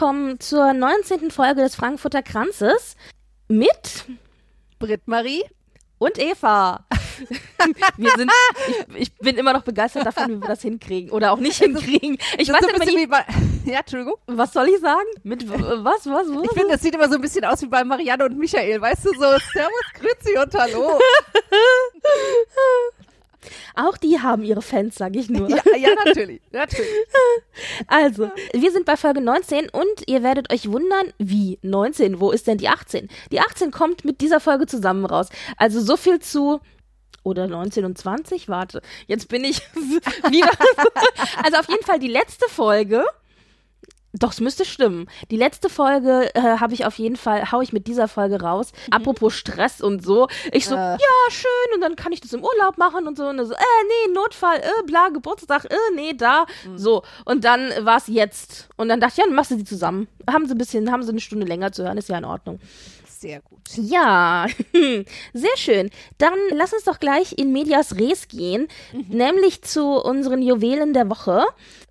Willkommen zur 19. Folge des Frankfurter Kranzes mit Britt-Marie und Eva. wir sind, ich, ich, bin immer noch begeistert davon, wie wir das hinkriegen oder auch nicht hinkriegen. Ich das weiß so nicht, wie bei, ja, Entschuldigung. was soll ich sagen? Mit was, was, was? Ich finde, das sieht immer so ein bisschen aus wie bei Marianne und Michael, weißt du, so Servus, Grüezi und Hallo. auch die haben ihre Fans, sage ich nur. Ja, ja, natürlich, natürlich. Also, wir sind bei Folge 19 und ihr werdet euch wundern, wie 19, wo ist denn die 18? Die 18 kommt mit dieser Folge zusammen raus. Also so viel zu oder 19 und 20, warte, jetzt bin ich wie war das? Also auf jeden Fall die letzte Folge doch, es müsste stimmen. Die letzte Folge äh, habe ich auf jeden Fall, hau ich mit dieser Folge raus. Apropos Stress und so. Ich so, Äh. ja, schön, und dann kann ich das im Urlaub machen und so. Und so, äh, nee, Notfall, äh, bla, Geburtstag, äh, nee, da. So. Und dann war es jetzt. Und dann dachte ich, ja, dann machst du die zusammen. Haben sie ein bisschen, haben sie eine Stunde länger zu hören, ist ja in Ordnung. Sehr gut. Ja, sehr schön. Dann lass uns doch gleich in Medias Res gehen, nämlich zu unseren Juwelen der Woche.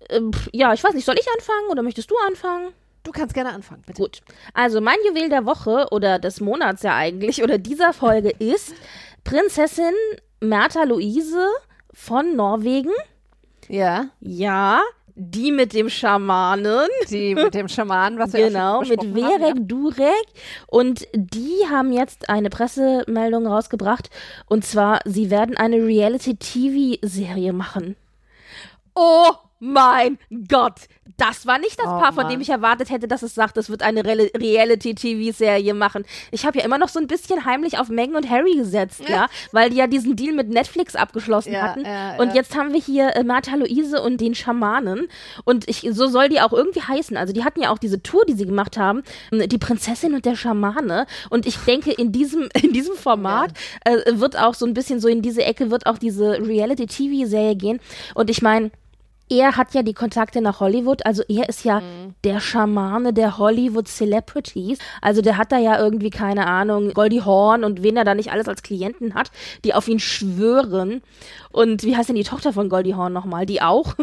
Pf, ja, ich weiß nicht, soll ich anfangen oder möchtest du anfangen? Du kannst gerne anfangen, bitte. Gut. Also mein Juwel der Woche oder des Monats ja eigentlich oder dieser Folge ist Prinzessin Märtha Luise von Norwegen. Ja, Ja, die mit dem Schamanen. die mit dem Schamanen, was wir Genau, ja mit Verek haben, Durek. Und die haben jetzt eine Pressemeldung rausgebracht. Und zwar, sie werden eine Reality-TV-Serie machen. Oh mein Gott! Das war nicht das Oh Paar, von Mann. dem ich erwartet hätte, dass es sagt, es wird eine Re Reality-TV-Serie machen. Ich habe ja immer noch so ein bisschen heimlich auf Meghan und Harry gesetzt, ja, weil die ja diesen Deal mit Netflix abgeschlossen Ja, hatten. ja, und ja. jetzt haben wir hier äh, Martha Luise und den Schamanen. Und ich, so soll die auch irgendwie heißen. Also die hatten ja auch diese Tour, die sie gemacht haben, ähm, die Prinzessin und der Schamane. Und ich denke, in diesem, in diesem Format äh, wird auch so ein bisschen so in diese Ecke wird auch diese Reality-TV-Serie gehen. Und ich meine, er hat ja die Kontakte nach Hollywood, also er ist ja der Schamane der Hollywood Celebrities. Also der hat da ja irgendwie, keine Ahnung, Goldie Horn und wen er da nicht alles als Klienten hat, die auf ihn schwören. Und wie heißt denn die Tochter von Goldie Horn nochmal? Die auch?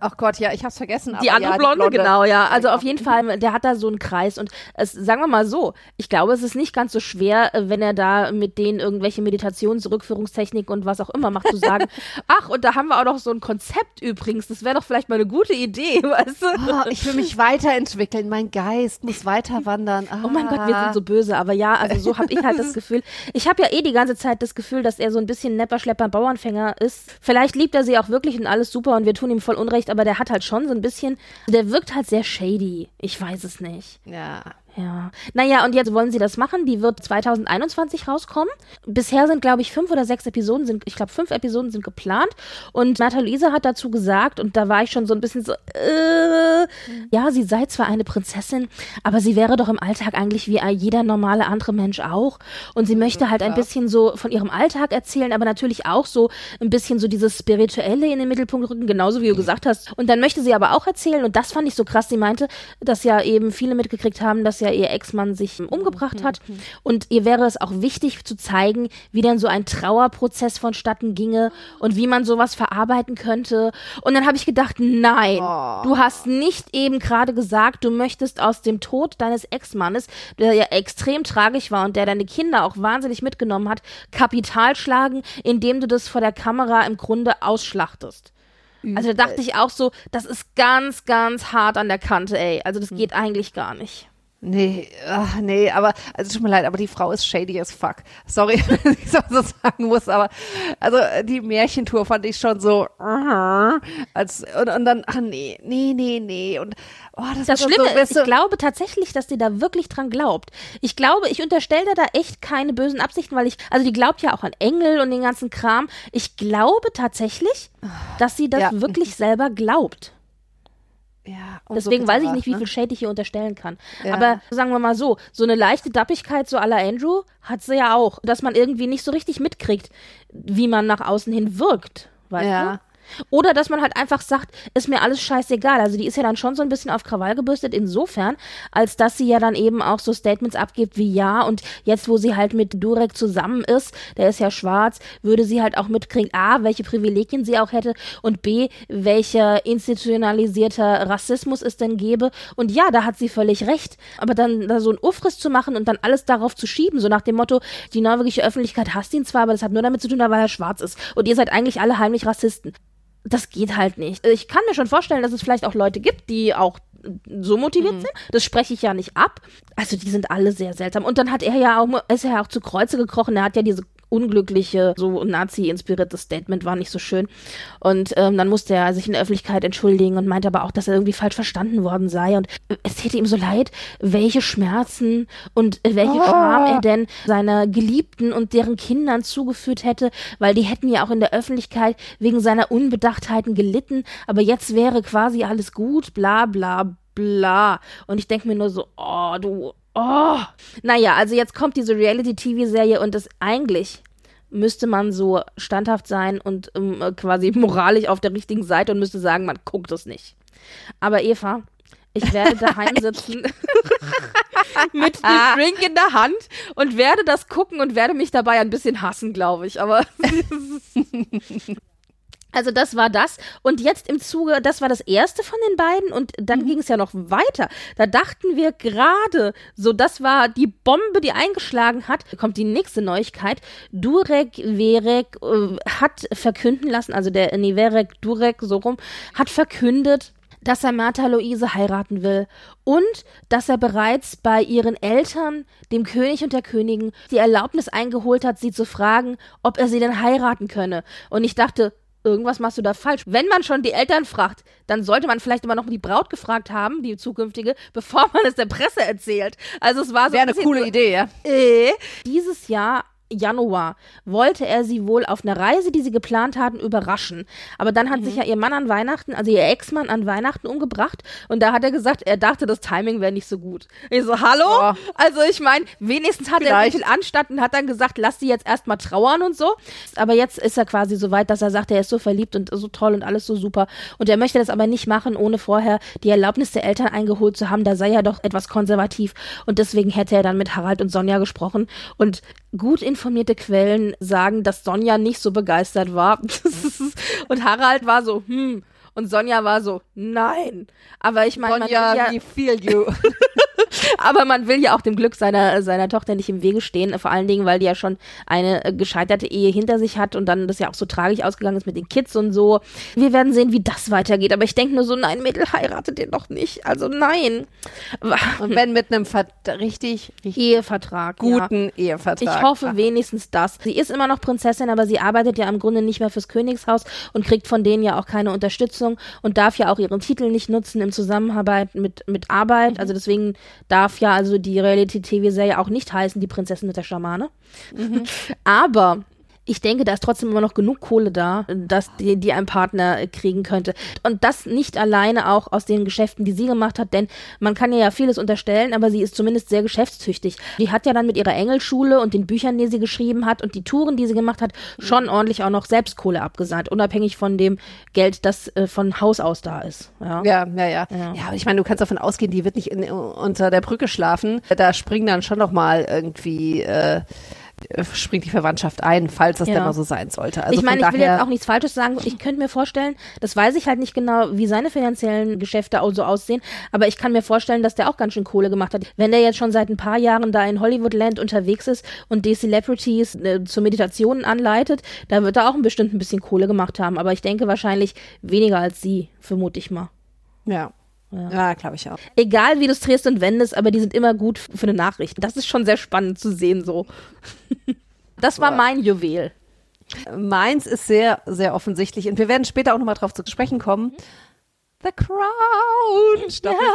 Ach Gott, ja, ich hab's vergessen. Die andere ja, Blonde, genau, ja. Also auf jeden Fall, der hat da so einen Kreis. Und es, sagen wir mal so, ich glaube, es ist nicht ganz so schwer, äh, wenn er da mit denen irgendwelche Meditations-, Rückführungstechniken und was auch immer macht, zu sagen, ach, und da haben wir auch noch so ein Konzept übrigens. Das wäre doch vielleicht mal eine gute Idee, weißt du? Oh, ich will mich weiterentwickeln, mein Geist muss weiter wandern. Ah. Oh mein Gott, wir sind so böse, aber ja, also so habe ich halt das Gefühl. Ich habe ja eh die ganze Zeit das Gefühl, dass er so ein bisschen Nepper, Schlepper, Bauernfänger ist. Vielleicht liebt er sie auch wirklich und alles super und wir tun ihm voll Unrecht, aber der hat halt schon so ein bisschen, der wirkt halt sehr shady. Ich weiß es nicht. Ja. Ja. Naja, und jetzt wollen sie das machen. Die wird 2021 rauskommen. Bisher sind, glaube ich, fünf oder sechs Episoden, sind, ich glaube, fünf Episoden sind geplant. Und Martha Luise hat dazu gesagt, und da war ich schon so ein bisschen so, äh, ja, sie sei zwar eine Prinzessin, aber sie wäre doch im Alltag eigentlich wie jeder normale andere Mensch auch. Und sie möchte halt ein bisschen so von ihrem Alltag erzählen, aber natürlich auch so ein bisschen so dieses Spirituelle in den Mittelpunkt rücken, genauso wie du gesagt hast. Und dann möchte sie aber auch erzählen, und das fand ich so krass, sie meinte, dass ja eben viele mitgekriegt haben, dass ja ihr Ex-Mann sich umgebracht hat. Und ihr wäre es auch wichtig zu zeigen, wie dann so ein Trauerprozess vonstatten ginge und wie man sowas verarbeiten könnte. Und dann habe ich gedacht, nein, du hast nicht eben gerade gesagt, du möchtest aus dem Tod deines Ex-Mannes, der ja extrem tragisch war und der deine Kinder auch wahnsinnig mitgenommen hat, Kapital schlagen, indem du das vor der Kamera im Grunde ausschlachtest. Also da dachte ich auch so, das ist ganz, ganz hart an der Kante, ey. Also das geht eigentlich gar nicht. Nee, ach, nee, aber, also tut mir leid, aber die Frau ist shady as fuck. Sorry, wenn ich so sagen muss, aber, also, die Märchentour fand ich schon so, uh, als, und, und dann, ach nee, nee, nee, nee, und, oh, das, Das Schlimme so, ist, ich glaube tatsächlich, dass die da wirklich dran glaubt. Ich glaube, ich unterstelle da echt keine bösen Absichten, weil ich, also die glaubt ja auch an Engel und den ganzen Kram. Ich glaube tatsächlich, dass sie das Ja. wirklich selber glaubt. Ja, Deswegen weiß ich nicht, wie ne? viel Shade ich hier unterstellen kann. Ja. Aber sagen wir mal so, so eine leichte Dappigkeit, so à la Andrew, hat sie ja auch. Dass man irgendwie nicht so richtig mitkriegt, wie man nach außen hin wirkt. Weißt Ja. Oder dass man halt einfach sagt, ist mir alles scheißegal. Also die ist ja dann schon so ein bisschen auf Krawall gebürstet insofern, als dass sie ja dann eben auch so Statements abgibt wie ja und jetzt, wo sie halt mit Durek zusammen ist, der ist ja schwarz, würde sie halt auch mitkriegen, A, welche Privilegien sie auch hätte und B, welcher institutionalisierter Rassismus es denn gäbe. Und ja, da hat sie völlig recht. Aber dann da so ein Ufriss zu machen und dann alles darauf zu schieben, so nach dem Motto, die norwegische Öffentlichkeit hasst ihn zwar, aber das hat nur damit zu tun, weil er schwarz ist. Und ihr seid eigentlich alle heimlich Rassisten das geht halt nicht. Ich kann mir schon vorstellen, dass es vielleicht auch Leute gibt, die auch so motiviert sind. Das spreche ich ja nicht ab. Also die sind alle sehr seltsam. Und dann hat er ja auch, ist er ja auch zu Kreuze gekrochen. Er hat ja diese unglückliche, so Nazi-inspirierte Statement, war nicht so schön. Und ähm, dann musste er sich in der Öffentlichkeit entschuldigen und meinte aber auch, dass er irgendwie falsch verstanden worden sei. Und es täte ihm so leid, welche Schmerzen und äh, welche Scham er denn seiner Geliebten und deren Kindern zugeführt hätte, weil die hätten ja auch in der Öffentlichkeit wegen seiner Unbedachtheiten gelitten. Aber jetzt wäre quasi alles gut, bla bla bla. Und ich denke mir nur so, oh, du, oh. Naja, also jetzt kommt diese Reality-TV-Serie und das eigentlich müsste man so standhaft sein und ähm, quasi moralisch auf der richtigen Seite und müsste sagen, man guckt es nicht. Aber Eva, ich werde daheim sitzen mit dem Drink in der Hand und werde das gucken und werde mich dabei ein bisschen hassen, glaube ich. Aber also das war das. Und jetzt im Zuge, das war das erste von den beiden und dann ging es ja noch weiter. Da dachten wir gerade, so das war die Bombe, die eingeschlagen hat. Kommt die nächste Neuigkeit. Durek Verek äh, hat verkünden lassen, also der nee, Verek Durek so rum, hat verkündet, dass er Martha Luise heiraten will und dass er bereits bei ihren Eltern, dem König und der Königin, die Erlaubnis eingeholt hat, sie zu fragen, ob er sie denn heiraten könne. Und ich dachte, irgendwas machst du da falsch. Wenn man schon die Eltern fragt, dann sollte man vielleicht immer noch die Braut gefragt haben, die zukünftige, bevor man es der Presse erzählt. Also es war so Wäre ein eine coole so, Idee, ja. äh, dieses Jahr Januar wollte er sie wohl auf einer Reise, die sie geplant hatten, überraschen. Aber dann hat sich ja ihr Mann an Weihnachten, also ihr Ex-Mann an Weihnachten umgebracht und da hat er gesagt, er dachte, das Timing wäre nicht so gut. Ich so, hallo? Oh. Also ich meine, wenigstens hat er Vielleicht. so viel Anstand und hat dann gesagt, lass sie jetzt erstmal trauern und so. Aber jetzt ist er quasi so weit, dass er sagt, er ist so verliebt und so toll und alles so super. Und er möchte das aber nicht machen, ohne vorher die Erlaubnis der Eltern eingeholt zu haben. Da sei er doch etwas konservativ. Und deswegen hätte er dann mit Harald und Sonja gesprochen. Und gut informierte Quellen sagen, dass Sonja nicht so begeistert war. und Harald war so, hm. Und Sonja war so, nein. Aber ich meine, man Sonja, ja, we feel you. aber man will ja auch dem Glück seiner, seiner Tochter nicht im Wege stehen, vor allen Dingen, weil die ja schon eine äh, gescheiterte Ehe hinter sich hat und dann das ja auch so tragisch ausgegangen ist mit den Kids und so. Wir werden sehen, wie das weitergeht, aber ich denke nur so, nein, Mädel, heiratet den doch nicht. Also nein. Und wenn mit einem Ver richtig, richtig Ehevertrag. ja. guten Ehevertrag. Ich hoffe wenigstens das. Sie ist immer noch Prinzessin, aber sie arbeitet ja im Grunde nicht mehr fürs Königshaus und kriegt von denen ja auch keine Unterstützung und darf ja auch ihren Titel nicht nutzen im Zusammenarbeit mit, mit Arbeit. Also deswegen darf ja also die Reality-TV-Serie auch nicht heißen, die Prinzessin mit der Schamane. Aber ich denke, da ist trotzdem immer noch genug Kohle da, dass die, die ein Partner kriegen könnte. Und das nicht alleine auch aus den Geschäften, die sie gemacht hat, denn man kann ihr ja vieles unterstellen, aber sie ist zumindest sehr geschäftstüchtig. Die hat ja dann mit ihrer Engelschule und den Büchern, die sie geschrieben hat und die Touren, die sie gemacht hat, schon ordentlich auch noch Selbstkohle abgesahnt, unabhängig von dem Geld, das äh, von Haus aus da ist. Ja. Ja, ja, ja. Ja. Ja, aber ich meine, du kannst davon ausgehen, die wird nicht in, unter der Brücke schlafen. Da springen dann schon noch mal irgendwie äh, springt die Verwandtschaft ein, falls das Ja. denn mal so sein sollte. Also ich meine, ich will jetzt auch nichts Falsches sagen. Ich könnte mir vorstellen, das weiß ich halt nicht genau, wie seine finanziellen Geschäfte auch so aussehen, aber ich kann mir vorstellen, dass der auch ganz schön Kohle gemacht hat. Wenn der jetzt schon seit ein paar Jahren da in Hollywoodland unterwegs ist und die Celebrities äh, zur Meditation anleitet, da wird er auch bestimmt ein bisschen Kohle gemacht haben. Aber ich denke wahrscheinlich weniger als sie, vermute ich mal. ja. Ja. Ja, glaube ich auch. Egal wie du es drehst und wendest, aber die sind immer gut für eine Nachricht. Das ist schon sehr spannend zu sehen so. Das war mein Juwel. Meins ist sehr, sehr offensichtlich und wir werden später auch nochmal drauf zu sprechen kommen. The Crown, Staffel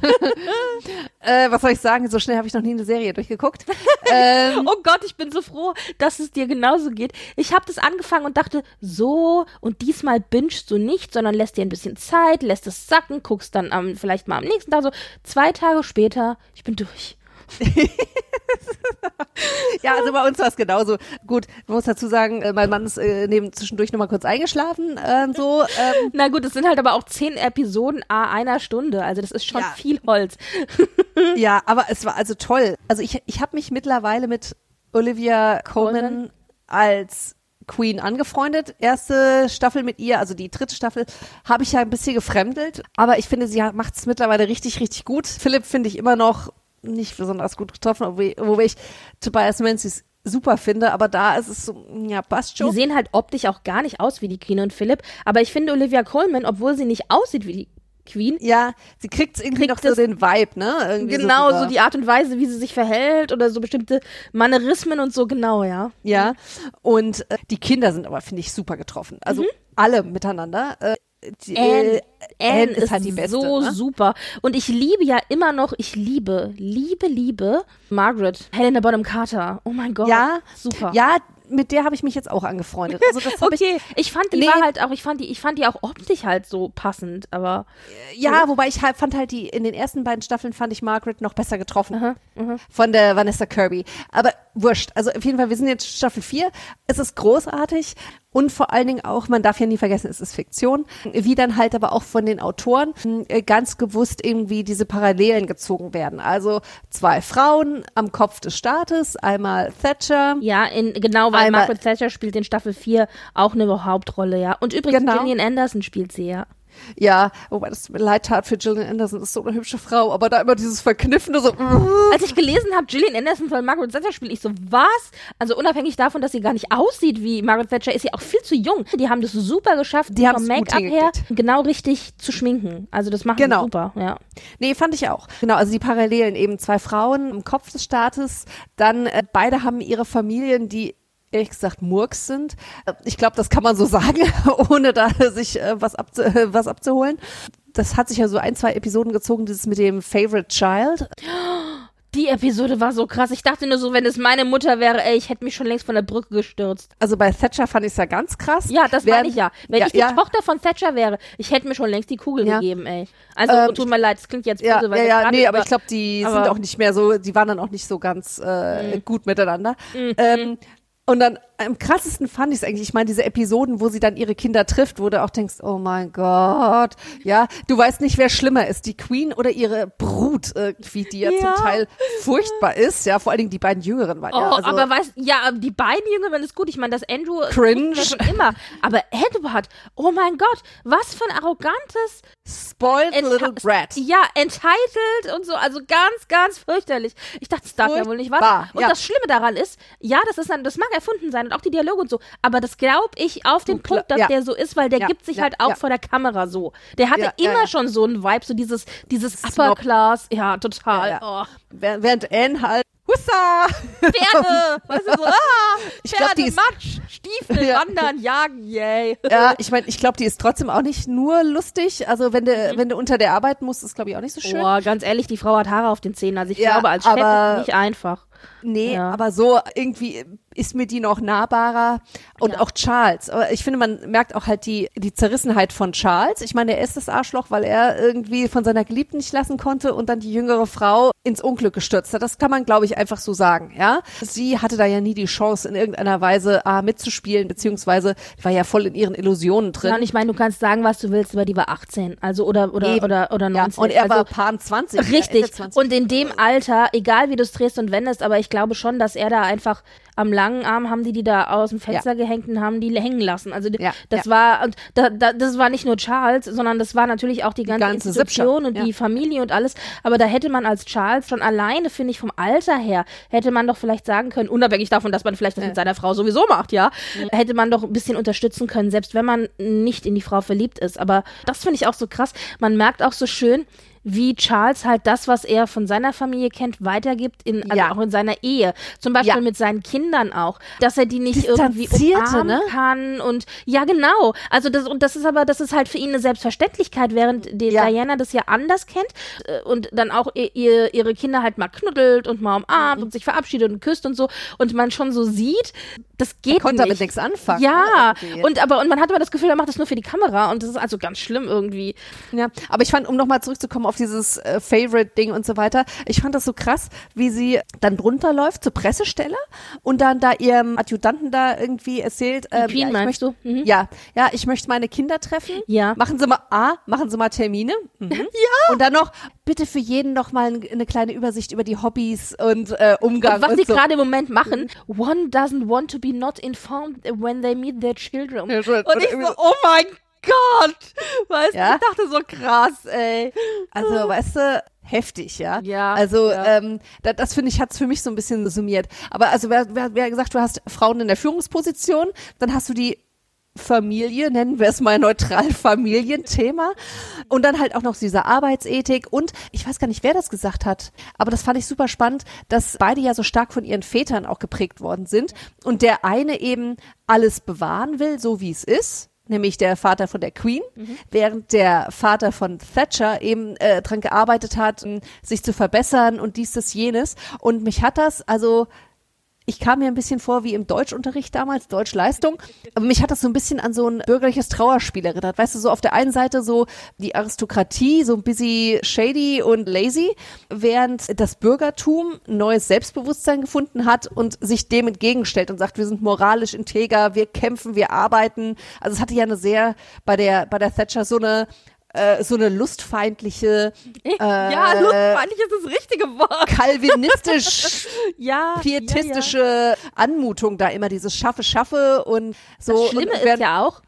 4. äh, was soll ich sagen? So schnell habe ich noch nie eine Serie durchgeguckt. ähm, Oh Gott, ich bin so froh, dass es dir genauso geht. Ich habe das angefangen und dachte, so, und diesmal bingst du nicht, sondern lässt dir ein bisschen Zeit, lässt es sacken, guckst dann am, vielleicht mal am nächsten Tag so. Zwei Tage später, ich bin durch. Ja, also bei uns war es genauso. Gut, man muss dazu sagen, äh, mein Mann ist äh, neben zwischendurch nochmal kurz eingeschlafen. Äh, so, ähm, Na gut, es sind halt aber auch zehn Episoden a einer Stunde, also das ist schon Ja. viel Holz. ja, aber es war also toll. Also ich, ich habe mich mittlerweile mit Olivia Colman Colman. als Queen angefreundet. Erste Staffel mit ihr, also die dritte Staffel, habe ich ja ein bisschen gefremdelt. Aber ich finde, sie macht es mittlerweile richtig, richtig gut. Philipp finde ich immer noch nicht besonders gut getroffen, wobei ich Tobias Menzies super finde, aber da ist es so, ja, passt Die schon. sehen halt optisch auch gar nicht aus wie die Queen und Philipp, aber ich finde Olivia Colman, obwohl sie nicht aussieht wie die Queen, Ja, sie kriegt irgendwie Kriegt noch so den Vibe, ne? Irgendwie genau rüber. so die Art und Weise, wie sie sich verhält oder so bestimmte Manierismen und so, genau, ja. Ja, und äh, die Kinder sind aber, finde ich, super getroffen. Also alle miteinander. Äh, Mhm. Anne, äh, Anne, ist halt die beste. so ne? super. Und ich liebe ja immer noch, ich liebe, liebe, liebe Margaret, Helena Bonham Carter. Oh mein Gott. Ja, super. Ja, mit der habe ich mich jetzt auch angefreundet. Also Okay, ich, fand die Nee. war halt auch, ich fand die, ich fand die auch optisch halt so passend, aber ich, ja, wobei ich halt, fand halt die, in den ersten beiden Staffeln fand ich Margaret noch besser getroffen. Aha, Von der Vanessa Kirby. Aber wurscht. Also auf jeden Fall, wir sind jetzt Staffel 4. Es ist großartig. Und vor allen Dingen auch, man darf ja nie vergessen, es ist Fiktion, wie dann halt aber auch von den Autoren äh, ganz gewusst irgendwie diese Parallelen gezogen werden. Also zwei Frauen am Kopf des Staates, einmal Thatcher. ja, in, genau, weil Einmal- Margaret Thatcher spielt in Staffel 4 auch eine Hauptrolle, ja. Und übrigens, Genau. Gillian Anderson spielt sie, ja. Ja, wobei das mir leid tat für Gillian Anderson, ist so eine hübsche Frau, aber da immer dieses Verkniffene so. Als ich gelesen habe, Gillian Anderson soll Margaret Thatcher spielen, ich so, was? Also unabhängig davon, dass sie gar nicht aussieht wie Margaret Thatcher, ist sie auch viel zu jung. Die haben das super geschafft, Die vom Make-up her genau richtig zu schminken. Also das machen Genau. sie super, ja. Nee, fand ich auch. Genau, also die Parallelen eben zwei Frauen im Kopf des Staates, dann äh, beide haben ihre Familien, die ehrlich gesagt Murks sind. Äh, Ich glaube, das kann man so sagen, ohne da sich äh, was, abzu äh, was abzuholen. Das hat sich ja so ein, zwei Episoden gezogen, dieses mit dem Favorite Child. Die Episode war so krass. Ich dachte nur so, wenn es meine Mutter wäre, ey, ich hätte mich schon längst von der Brücke gestürzt. Also bei Thatcher fand ich es ja ganz krass. Ja, das meine ich ja. Wenn ja, ich die ja, Tochter von Thatcher wäre, ich hätte mir schon längst die Kugel Ja. gegeben, ey. Also, Ähm, tut mir leid, es klingt jetzt böse, Ja, weil ja, ja, nee, aber ich glaube, die sind auch nicht mehr so, die waren dann auch nicht so ganz äh, Mhm. gut miteinander. Ähm, und dann am krassesten fand ich es eigentlich, ich meine, diese Episoden, wo sie dann ihre Kinder trifft, wo du auch denkst, oh mein Gott, ja, du weißt nicht, wer schlimmer ist, die Queen oder ihre Brut irgendwie, die ja, Ja. zum Teil furchtbar ist, ja, vor allen Dingen die beiden Jüngeren waren Oh, ja. Also, aber weißt ja, die beiden Jüngeren ist gut. Ich meine, das Andrew Cringe. wir schon immer. Aber Edward, oh mein Gott, was für ein arrogantes, spoiled Ent- little brat. ja, entitled und so, also ganz, ganz fürchterlich. Ich dachte, das darf ja wohl nicht wahr Und ja. das Schlimme daran ist, ja, das ist dann, das mag erfunden sein und auch die Dialoge und so, aber das glaube ich auf den Punkt, dass ja. der so ist, weil der Ja, gibt sich ja, halt auch vor der Kamera so. Der hatte immer schon so einen Vibe, so dieses, dieses Snob. Upper Class, ja, total. Ja, Oh. Während Anne halt, hussa! Pferde, weißt du, so, ah, Ich Pferde, glaub, die ist- Matsch, Stiefel, Ja. Wandern, Jagen, yay. Ja, ich meine, ich glaube, die ist trotzdem auch nicht nur lustig. Also wenn du, wenn du unter der arbeiten musst, ist glaube ich auch nicht so schön. Boah, ganz ehrlich, die Frau hat Haare auf den Zähnen. Also ich Ja, glaube, als Chef ist nicht einfach. Nee, Ja. aber so irgendwie ist mir die noch nahbarer. Und Ja. auch Charles. Aber ich finde, man merkt auch halt die, die Zerrissenheit von Charles. Ich meine, er ist das Arschloch, weil er irgendwie von seiner Geliebten nicht lassen konnte und dann die jüngere Frau ins Unglück gestürzt hat. Das kann man, glaube ich, einfach so sagen, ja. Sie hatte da ja nie die Chance, in irgendeiner Weise A, mitzuspielen, beziehungsweise war ja voll in ihren Illusionen drin. Ja, und ich meine, du kannst sagen, was du willst, aber die war 18. Also oder oder Eben. oder oder ja, 19. und er also, war Paar 20. ja, Richtig. Ende 20. Und in dem Alter, egal wie du es drehst und wendest, aber ich glaube schon, dass er da einfach, am langen Arm haben die die da aus dem Fenster gehängt und haben die hängen lassen. Also Ja, das ja. war und da, da, das war nicht nur Charles, sondern das war natürlich auch die ganze, ganze Institution Sippschaft, und ja. die Familie und alles. Aber da hätte man als Charles schon alleine, finde ich, vom Alter her, hätte man doch vielleicht sagen können, unabhängig davon, dass man vielleicht das mit seiner Frau sowieso macht, ja, hätte man doch ein bisschen unterstützen können, selbst wenn man nicht in die Frau verliebt ist. Aber das finde ich auch so krass. Man merkt auch so schön, wie Charles halt das, was er von seiner Familie kennt, weitergibt, in, also Ja. auch in seiner Ehe. Zum Beispiel Ja. mit seinen Kindern auch. Dass er die nicht irgendwie umarmen ne? kann und ja, genau. Also das, und das ist aber, das ist halt für ihn eine Selbstverständlichkeit, während Ja. Diana das ja anders kennt äh, und dann auch ihr, ihr, ihre Kinder halt mal knuddelt und mal umarmt Mhm. und sich verabschiedet und küsst und so und man schon so sieht, das geht Konnte nicht. damit nichts anfangen. Ja, ne, und aber und man hat aber das Gefühl, er macht das nur für die Kamera und das ist also ganz schlimm irgendwie. Ja, aber ich fand, um nochmal zurückzukommen auf dieses äh, Favorite-Ding und so weiter, ich fand das so krass, wie sie dann drunter läuft zur Pressestelle und dann da ihrem Adjutanten da irgendwie erzählt, ähm, Queen ja, ich meinst möchte, du? Mhm. Ja, ja, ich möchte meine Kinder treffen. Ja. Machen Sie mal, A, machen Sie mal Termine. Mhm. Ja. Und dann noch, bitte für jeden noch mal ein- eine kleine Übersicht über die Hobbys und äh, Umgang Und was und sie so. gerade im Moment machen, one doesn't want to be not informed when they meet their children. Ja, schon- Und ich so, oh mein Gott! Weißt du, Ja? ich dachte so krass, ey. Also, weißt du, heftig, ja. Ja, Also, ja. ähm, da, das finde ich, hat's für mich so ein bisschen summiert. Aber also, wer, wer, wer gesagt, du hast Frauen in der Führungsposition, dann hast du die Familie, nennen wir es mal neutral Familienthema. Und dann halt auch noch diese Arbeitsethik. Und ich weiß gar nicht, wer das gesagt hat, aber das fand ich super spannend, dass beide ja so stark von ihren Vätern auch geprägt worden sind. Und der eine eben alles bewahren will, so wie es ist. Nämlich der Vater von der Queen, während der Vater von Thatcher eben äh, dran gearbeitet hat, sich zu verbessern und dies, das, jenes. Und mich hat das, also ich kam mir ein bisschen vor wie im Deutschunterricht damals, Deutschleistung. Aber mich hat das so ein bisschen an so ein bürgerliches Trauerspiel erinnert. Weißt du, so auf der einen Seite so die Aristokratie, so ein bisschen shady und lazy, während das Bürgertum neues Selbstbewusstsein gefunden hat und sich dem entgegenstellt und sagt, wir sind moralisch integer, wir kämpfen, wir arbeiten. Also es hatte ja eine sehr, bei der, bei der Thatcher so eine, äh, so eine lustfeindliche, ja, lustfeindlich ist das richtige Wort. kalvinistisch Ja. pietistische Anmutung da immer, dieses Schaffe, Schaffe und so. Das Schlimme und ist ja auch,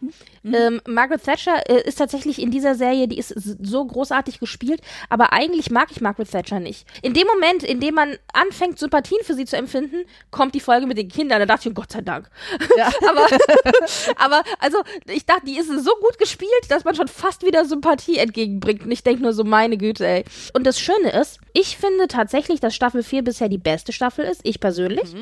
ähm, Margaret Thatcher äh, ist tatsächlich in dieser Serie, die ist so großartig gespielt, aber eigentlich mag ich Margaret Thatcher nicht. In dem Moment, in dem man anfängt, Sympathien für sie zu empfinden, kommt die Folge mit den Kindern. Da dachte ich, oh Gott sei Dank. Ja. aber, aber, also, ich dachte, die ist so gut gespielt, dass man schon fast wieder Sympathie entgegenbringt. Und ich denke nur so, meine Güte, ey. Und das Schöne ist, ich finde tatsächlich, dass Staffel 4 bisher die beste Staffel ist, ich persönlich.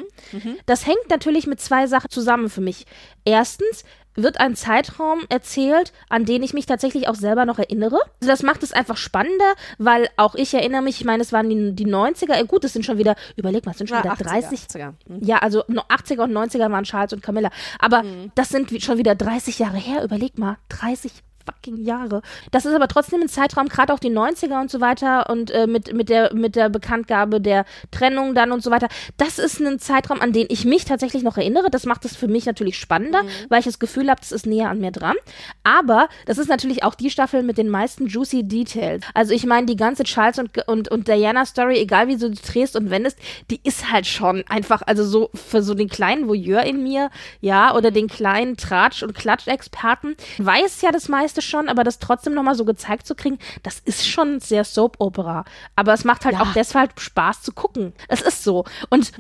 Das hängt natürlich mit zwei Sachen zusammen für mich. Erstens wird ein Zeitraum erzählt, an den ich mich tatsächlich auch selber noch erinnere. Also das macht es einfach spannender, weil auch ich erinnere mich, ich meine, es waren die, die 90er, äh, gut, es sind schon wieder, überleg mal, es sind schon Na, wieder 80er, 30, 80er. Hm. ja, also no- 80er und 90er waren Charles und Camilla. Aber das sind schon wieder 30 Jahre her. Überleg mal, 30 fucking Jahre. Das ist aber trotzdem ein Zeitraum, gerade auch die 90er und so weiter und äh, mit, mit, der, mit der Bekanntgabe der Trennung dann und so weiter. Das ist ein Zeitraum, an den ich mich tatsächlich noch erinnere. Das macht es für mich natürlich spannender, weil ich das Gefühl habe, das ist näher an mir dran. Aber das ist natürlich auch die Staffel mit den meisten juicy Details. Also ich meine, die ganze Charles und, und, und Diana Story, egal wie du die drehst und wendest, die ist halt schon einfach, also so für so den kleinen Voyeur in mir, ja, oder den kleinen Tratsch- und Klatschexperten, weiß ja das meiste schon, aber das trotzdem nochmal so gezeigt zu kriegen, das ist schon sehr Soap-Opera. Aber es macht halt auch deshalb Spaß zu gucken. Es ist so. Und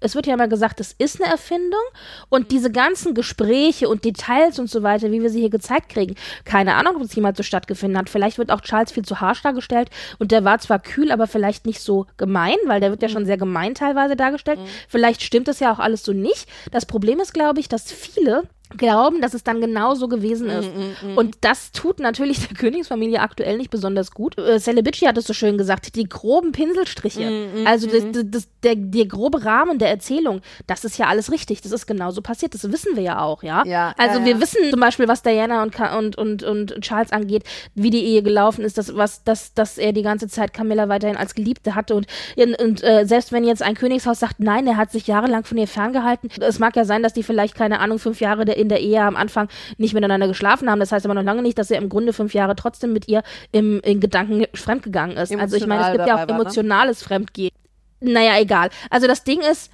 es wird ja immer gesagt, es ist eine Erfindung und diese ganzen Gespräche und Details und so weiter, wie wir sie hier gezeigt kriegen, keine Ahnung, ob es jemals so stattgefunden hat. Vielleicht wird auch Charles viel zu harsch dargestellt und der war zwar kühl, aber vielleicht nicht so gemein, weil der wird ja schon sehr gemein teilweise dargestellt. Vielleicht stimmt das ja auch alles so nicht. Das Problem ist, glaube ich, dass viele glauben, dass es dann genau so gewesen ist. Und das tut natürlich der Königsfamilie aktuell nicht besonders gut. Äh, Celebici hat es so schön gesagt, die groben Pinselstriche, also das, das, der, der grobe Rahmen der Erzählung, das ist ja alles richtig, das ist genauso passiert, das wissen wir ja auch, ja. Ja, also ja, wir ja. wissen zum Beispiel, was Diana und, und, und, und Charles angeht, wie die Ehe gelaufen ist, dass, was, dass, dass er die ganze Zeit Camilla weiterhin als Geliebte hatte und, und äh, selbst wenn jetzt ein Königshaus sagt, nein, er hat sich jahrelang von ihr ferngehalten, es mag ja sein, dass die vielleicht, keine Ahnung, fünf Jahre der, in der Ehe am Anfang nicht miteinander geschlafen haben, das heißt aber noch lange nicht, dass er im Grunde fünf Jahre trotzdem mit ihr im, in Gedanken fremdgegangen ist. also ich meine, es Emotional gibt ja auch ne? emotionales Fremdgehen. Naja, egal. Also das Ding ist,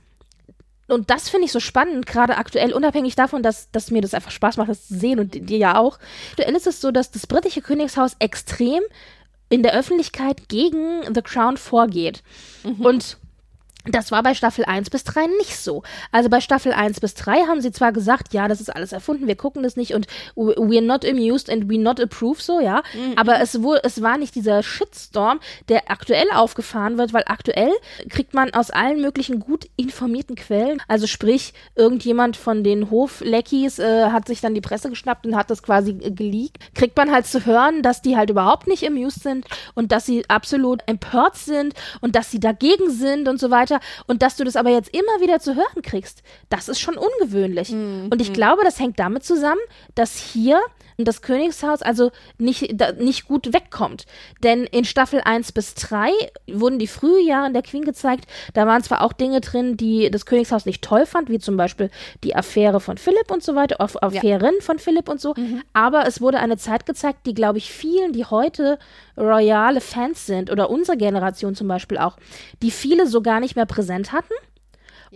und das finde ich so spannend, gerade aktuell, unabhängig davon, dass, dass mir das einfach Spaß macht, das zu sehen und dir ja auch. Aktuell ist es so, dass das britische Königshaus extrem in der Öffentlichkeit gegen The Crown vorgeht. Mhm. Und das war bei Staffel 1 bis 3 nicht so. Also bei Staffel 1 bis 3 haben sie zwar gesagt, ja, das ist alles erfunden, wir gucken das nicht und we're not amused and we not approve so, ja. Mhm. Aber es, wohl, es war nicht dieser Shitstorm, der aktuell aufgefahren wird, weil aktuell kriegt man aus allen möglichen gut informierten Quellen, also sprich, irgendjemand von den Hofleckies äh, hat sich dann die Presse geschnappt und hat das quasi geleakt, kriegt man halt zu hören, dass die halt überhaupt nicht amused sind und dass sie absolut empört sind und dass sie dagegen sind und so weiter weiter. Und dass du das aber jetzt immer wieder zu hören kriegst, das ist schon ungewöhnlich. Mhm. Und ich glaube, das hängt damit zusammen, dass hier das Königshaus also nicht, da, nicht gut wegkommt. Denn in Staffel 1 bis 3 wurden die frühen Jahre der Queen gezeigt. Da waren zwar auch Dinge drin, die das Königshaus nicht toll fand, wie zum Beispiel die Affäre von Philipp und so weiter, Aff Affären ja. von Philipp und so. Mhm. Aber es wurde eine Zeit gezeigt, die, glaube ich, vielen, die heute royale Fans sind oder unsere Generation zum Beispiel auch, die viele so gar nicht mehr präsent hatten.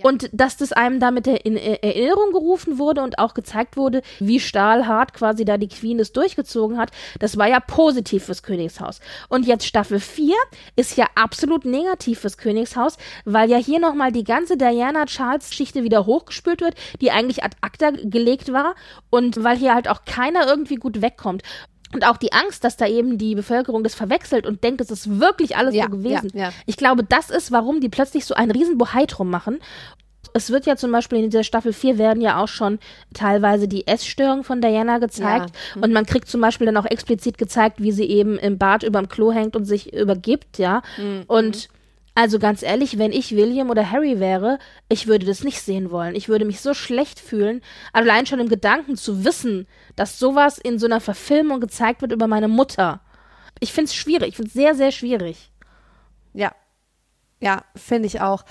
Und dass das einem damit in Erinnerung gerufen wurde und auch gezeigt wurde, wie stahlhart quasi da die Queen es durchgezogen hat, das war ja positiv fürs Königshaus. Und jetzt Staffel 4 ist ja absolut negativ fürs Königshaus, weil ja hier nochmal die ganze Diana Charles Geschichte wieder hochgespült wird, die eigentlich ad acta gelegt war und weil hier halt auch keiner irgendwie gut wegkommt. Und auch die Angst, dass da eben die Bevölkerung das verwechselt und denkt, es ist wirklich alles ja, so gewesen. Ja, ja. Ich glaube, das ist, warum die plötzlich so einen riesen Bohai drum machen. Es wird ja zum Beispiel in dieser Staffel 4 werden ja auch schon teilweise die Essstörungen von Diana gezeigt. Mhm. Und man kriegt zum Beispiel dann auch explizit gezeigt, wie sie eben im Bad überm Klo hängt und sich übergibt, ja. Mhm. Und also ganz ehrlich, wenn ich William oder Harry wäre, ich würde das nicht sehen wollen. Ich würde mich so schlecht fühlen, allein schon im Gedanken zu wissen, dass sowas in so einer Verfilmung gezeigt wird über meine Mutter. Ich finde es schwierig, ich finde es sehr, sehr schwierig. Ja. Ja, finde ich auch.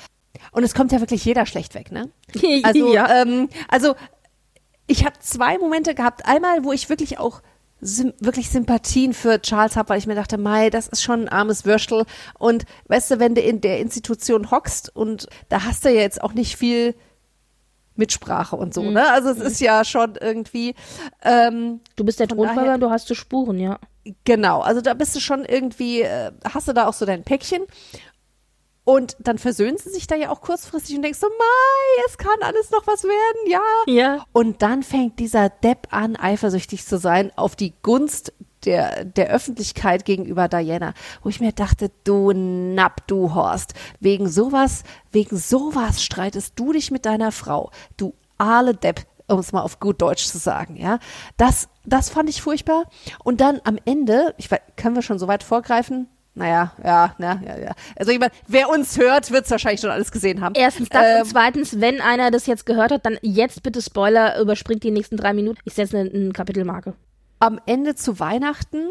Und es kommt ja wirklich jeder schlecht weg, ne? Also, ja. ähm, also ich habe zwei Momente gehabt. Einmal, wo ich wirklich auch sim wirklich Sympathien für Charles habe, weil ich mir dachte, Mai, das ist schon ein armes Würstel. Und weißt du, wenn du in der Institution hockst und da hast du ja jetzt auch nicht viel Mitsprache und so, mhm. ne? Also es mhm. ist ja schon irgendwie. Ähm, du bist der Thronfolger, du hast du Spuren, ja. Genau, also da bist du schon irgendwie, äh, hast du da auch so dein Päckchen. Und dann versöhnen sie sich da ja auch kurzfristig und denkst so, Mai, es kann alles noch was werden, ja. Ja. Und dann fängt dieser Depp an, eifersüchtig zu sein auf die Gunst der, der Öffentlichkeit gegenüber Diana, wo ich mir dachte, du Napp, du Horst, wegen sowas, wegen sowas streitest du dich mit deiner Frau, du aale Depp, um es mal auf gut Deutsch zu sagen, ja. Das, das fand ich furchtbar. Und dann am Ende, ich weiß, können wir schon so weit vorgreifen? Naja, ja, ja, ja, ja. Also ich meine, wer uns hört, wird es wahrscheinlich schon alles gesehen haben. Erstens das ähm, und zweitens, wenn einer das jetzt gehört hat, dann jetzt bitte Spoiler, überspringt die nächsten drei Minuten. Ich setze eine, eine Kapitelmarke. Am Ende zu Weihnachten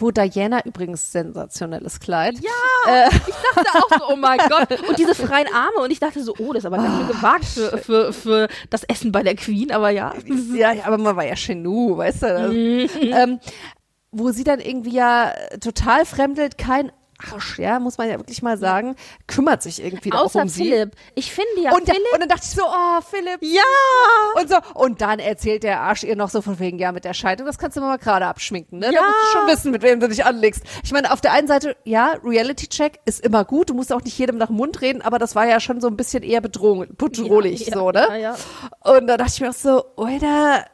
wo Diana übrigens sensationelles Kleid. Ja, äh. ich dachte auch so, oh mein Gott. Und diese freien Arme. Und ich dachte so, oh, das ist aber ganz schön gewagt für, für, für das Essen bei der Queen, aber ja. Ja, aber man war ja Chenou, weißt du. Mhm. ähm, wo sie dann irgendwie ja total fremdelt, kein Arsch, ja, muss man ja wirklich mal sagen, kümmert sich irgendwie Außer auch um Philipp. sie. Ich finde ja und, Philipp. und dann dachte ich so, oh, Philipp. Ja! Und so. Und dann erzählt der Arsch ihr noch so von wegen, ja, mit der Scheidung, das kannst du mal gerade abschminken, ne? Ja. Da musst du schon wissen, mit wem du dich anlegst. Ich meine, auf der einen Seite, ja, Reality-Check ist immer gut, du musst auch nicht jedem nach dem Mund reden, aber das war ja schon so ein bisschen eher bedrohlich, bedrohlich, ja, ja, so, ne? Ja, ja. Und da dachte ich mir auch so, oder,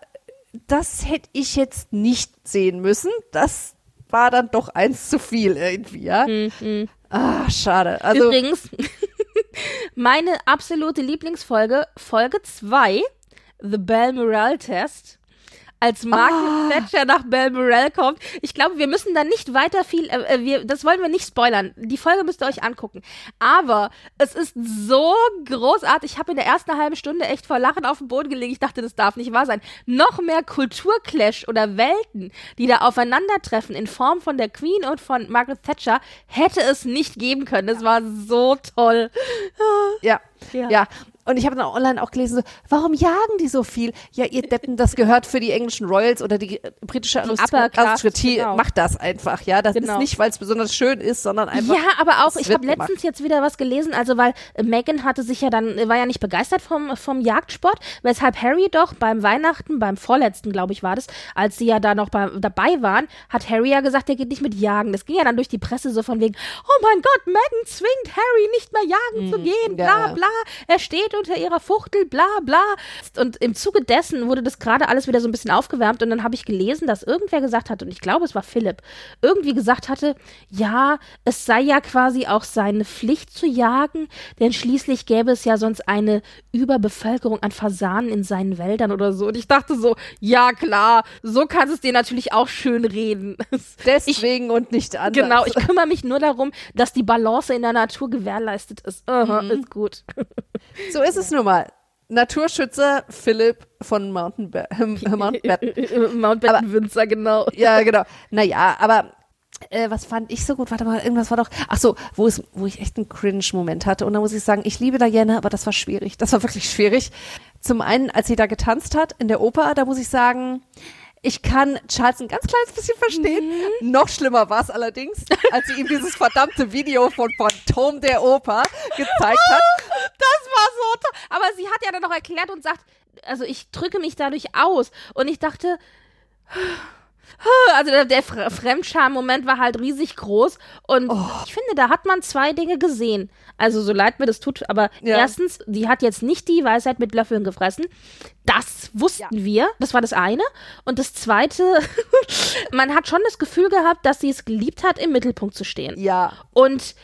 das hätte ich jetzt nicht sehen müssen. Das war dann doch eins zu viel irgendwie, ja. Mhm. Ah, schade. Also, Übrigens, meine absolute Lieblingsfolge, Folge 2, The Bell Morale Test als Margaret ah. Thatcher nach Balmoral kommt. Ich glaube, wir müssen da nicht weiter viel, äh, äh, wir, das wollen wir nicht spoilern. Die Folge müsst ihr euch angucken. Aber es ist so großartig. Ich habe in der ersten halben Stunde echt vor Lachen auf den Boden gelegt. Ich dachte, das darf nicht wahr sein. Noch mehr Kulturclash oder Welten, die da aufeinandertreffen in Form von der Queen und von Margaret Thatcher, hätte es nicht geben können. Das war so toll. Ja, ja. ja. Und ich habe dann online auch gelesen, so, warum jagen die so viel? Ja, ihr Deppen, das gehört für die englischen Royals oder die äh, britische Aristokratie. genau. Macht das einfach, ja. Das Genau. ist nicht, weil es besonders schön ist, sondern einfach. Ja, aber auch, ich habe letztens jetzt wieder was gelesen, also weil äh, Meghan hatte sich ja dann, war ja nicht begeistert vom, vom Jagdsport, weshalb Harry doch beim Weihnachten, beim vorletzten, glaube ich, war das, als sie ja da noch bei, dabei waren, hat Harry ja gesagt, er geht nicht mit Jagen. Das ging ja dann durch die Presse so von wegen, oh mein Gott, Meghan zwingt Harry nicht mehr jagen zu gehen, bla ja. bla, er steht unter ihrer Fuchtel, bla bla. Und im Zuge dessen wurde das gerade alles wieder so ein bisschen aufgewärmt und dann habe ich gelesen, dass irgendwer gesagt hat, und ich glaube, es war Philipp, irgendwie gesagt hatte, ja, es sei ja quasi auch seine Pflicht zu jagen, denn schließlich gäbe es ja sonst eine Überbevölkerung an Fasanen in seinen Wäldern oder so. Und ich dachte so, ja klar, so kannst du es dir natürlich auch schön reden. Deswegen und nicht anders. Genau, ich kümmere mich nur darum, dass die Balance in der Natur gewährleistet ist. Aha, Ist gut. So ist es nun mal. Naturschützer Philipp von Mountbatten. Mountbatten Windsor, genau. Ja, genau. Naja, aber äh, was fand ich so gut? Warte mal, irgendwas war doch. Ach so, wo es, wo ich echt einen Cringe-Moment hatte. Und da muss ich sagen, ich liebe Diana, aber das war schwierig. Das war wirklich schwierig. Zum einen, als sie da getanzt hat in der Oper, da muss ich sagen, ich kann Charles ein ganz kleines bisschen verstehen. Noch schlimmer war es allerdings, als sie ihm dieses verdammte Video von Phantom der Oper gezeigt hat. Das war so toll. Aber sie hat ja dann noch erklärt und sagt, also ich drücke mich dadurch aus. Und ich dachte, also der, der Fre- Fremdscham-Moment war halt riesig groß. Und ich finde, da hat man zwei Dinge gesehen. Also so leid mir das tut, aber Ja. erstens, die hat jetzt nicht die Weisheit mit Löffeln gefressen. Das wussten wir. Das war das eine. Und das zweite, man hat schon das Gefühl gehabt, dass sie es geliebt hat, im Mittelpunkt zu stehen. Ja, Und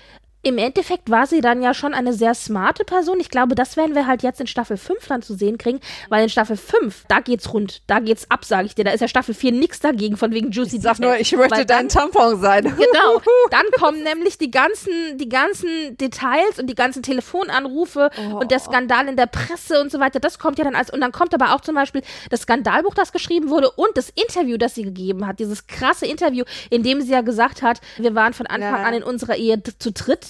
im Endeffekt war sie dann ja schon eine sehr smarte Person. Ich glaube, das werden wir halt jetzt in Staffel 5 dann zu sehen kriegen, weil in Staffel 5, da geht's rund, da geht's ab, sage ich dir. Da ist ja Staffel 4 nix dagegen, von wegen Juicy ich sag Detail. nur, ich möchte dann- dein Tampon sein. Genau. Dann kommen nämlich die ganzen, die ganzen Details und die ganzen Telefonanrufe und der Skandal in der Presse und so weiter. Das kommt ja dann als, und dann kommt aber auch zum Beispiel das Skandalbuch, das geschrieben wurde und das Interview, das sie gegeben hat. Dieses krasse Interview, in dem sie ja gesagt hat, wir waren von Anfang Ja. an in unserer Ehe zu dritt.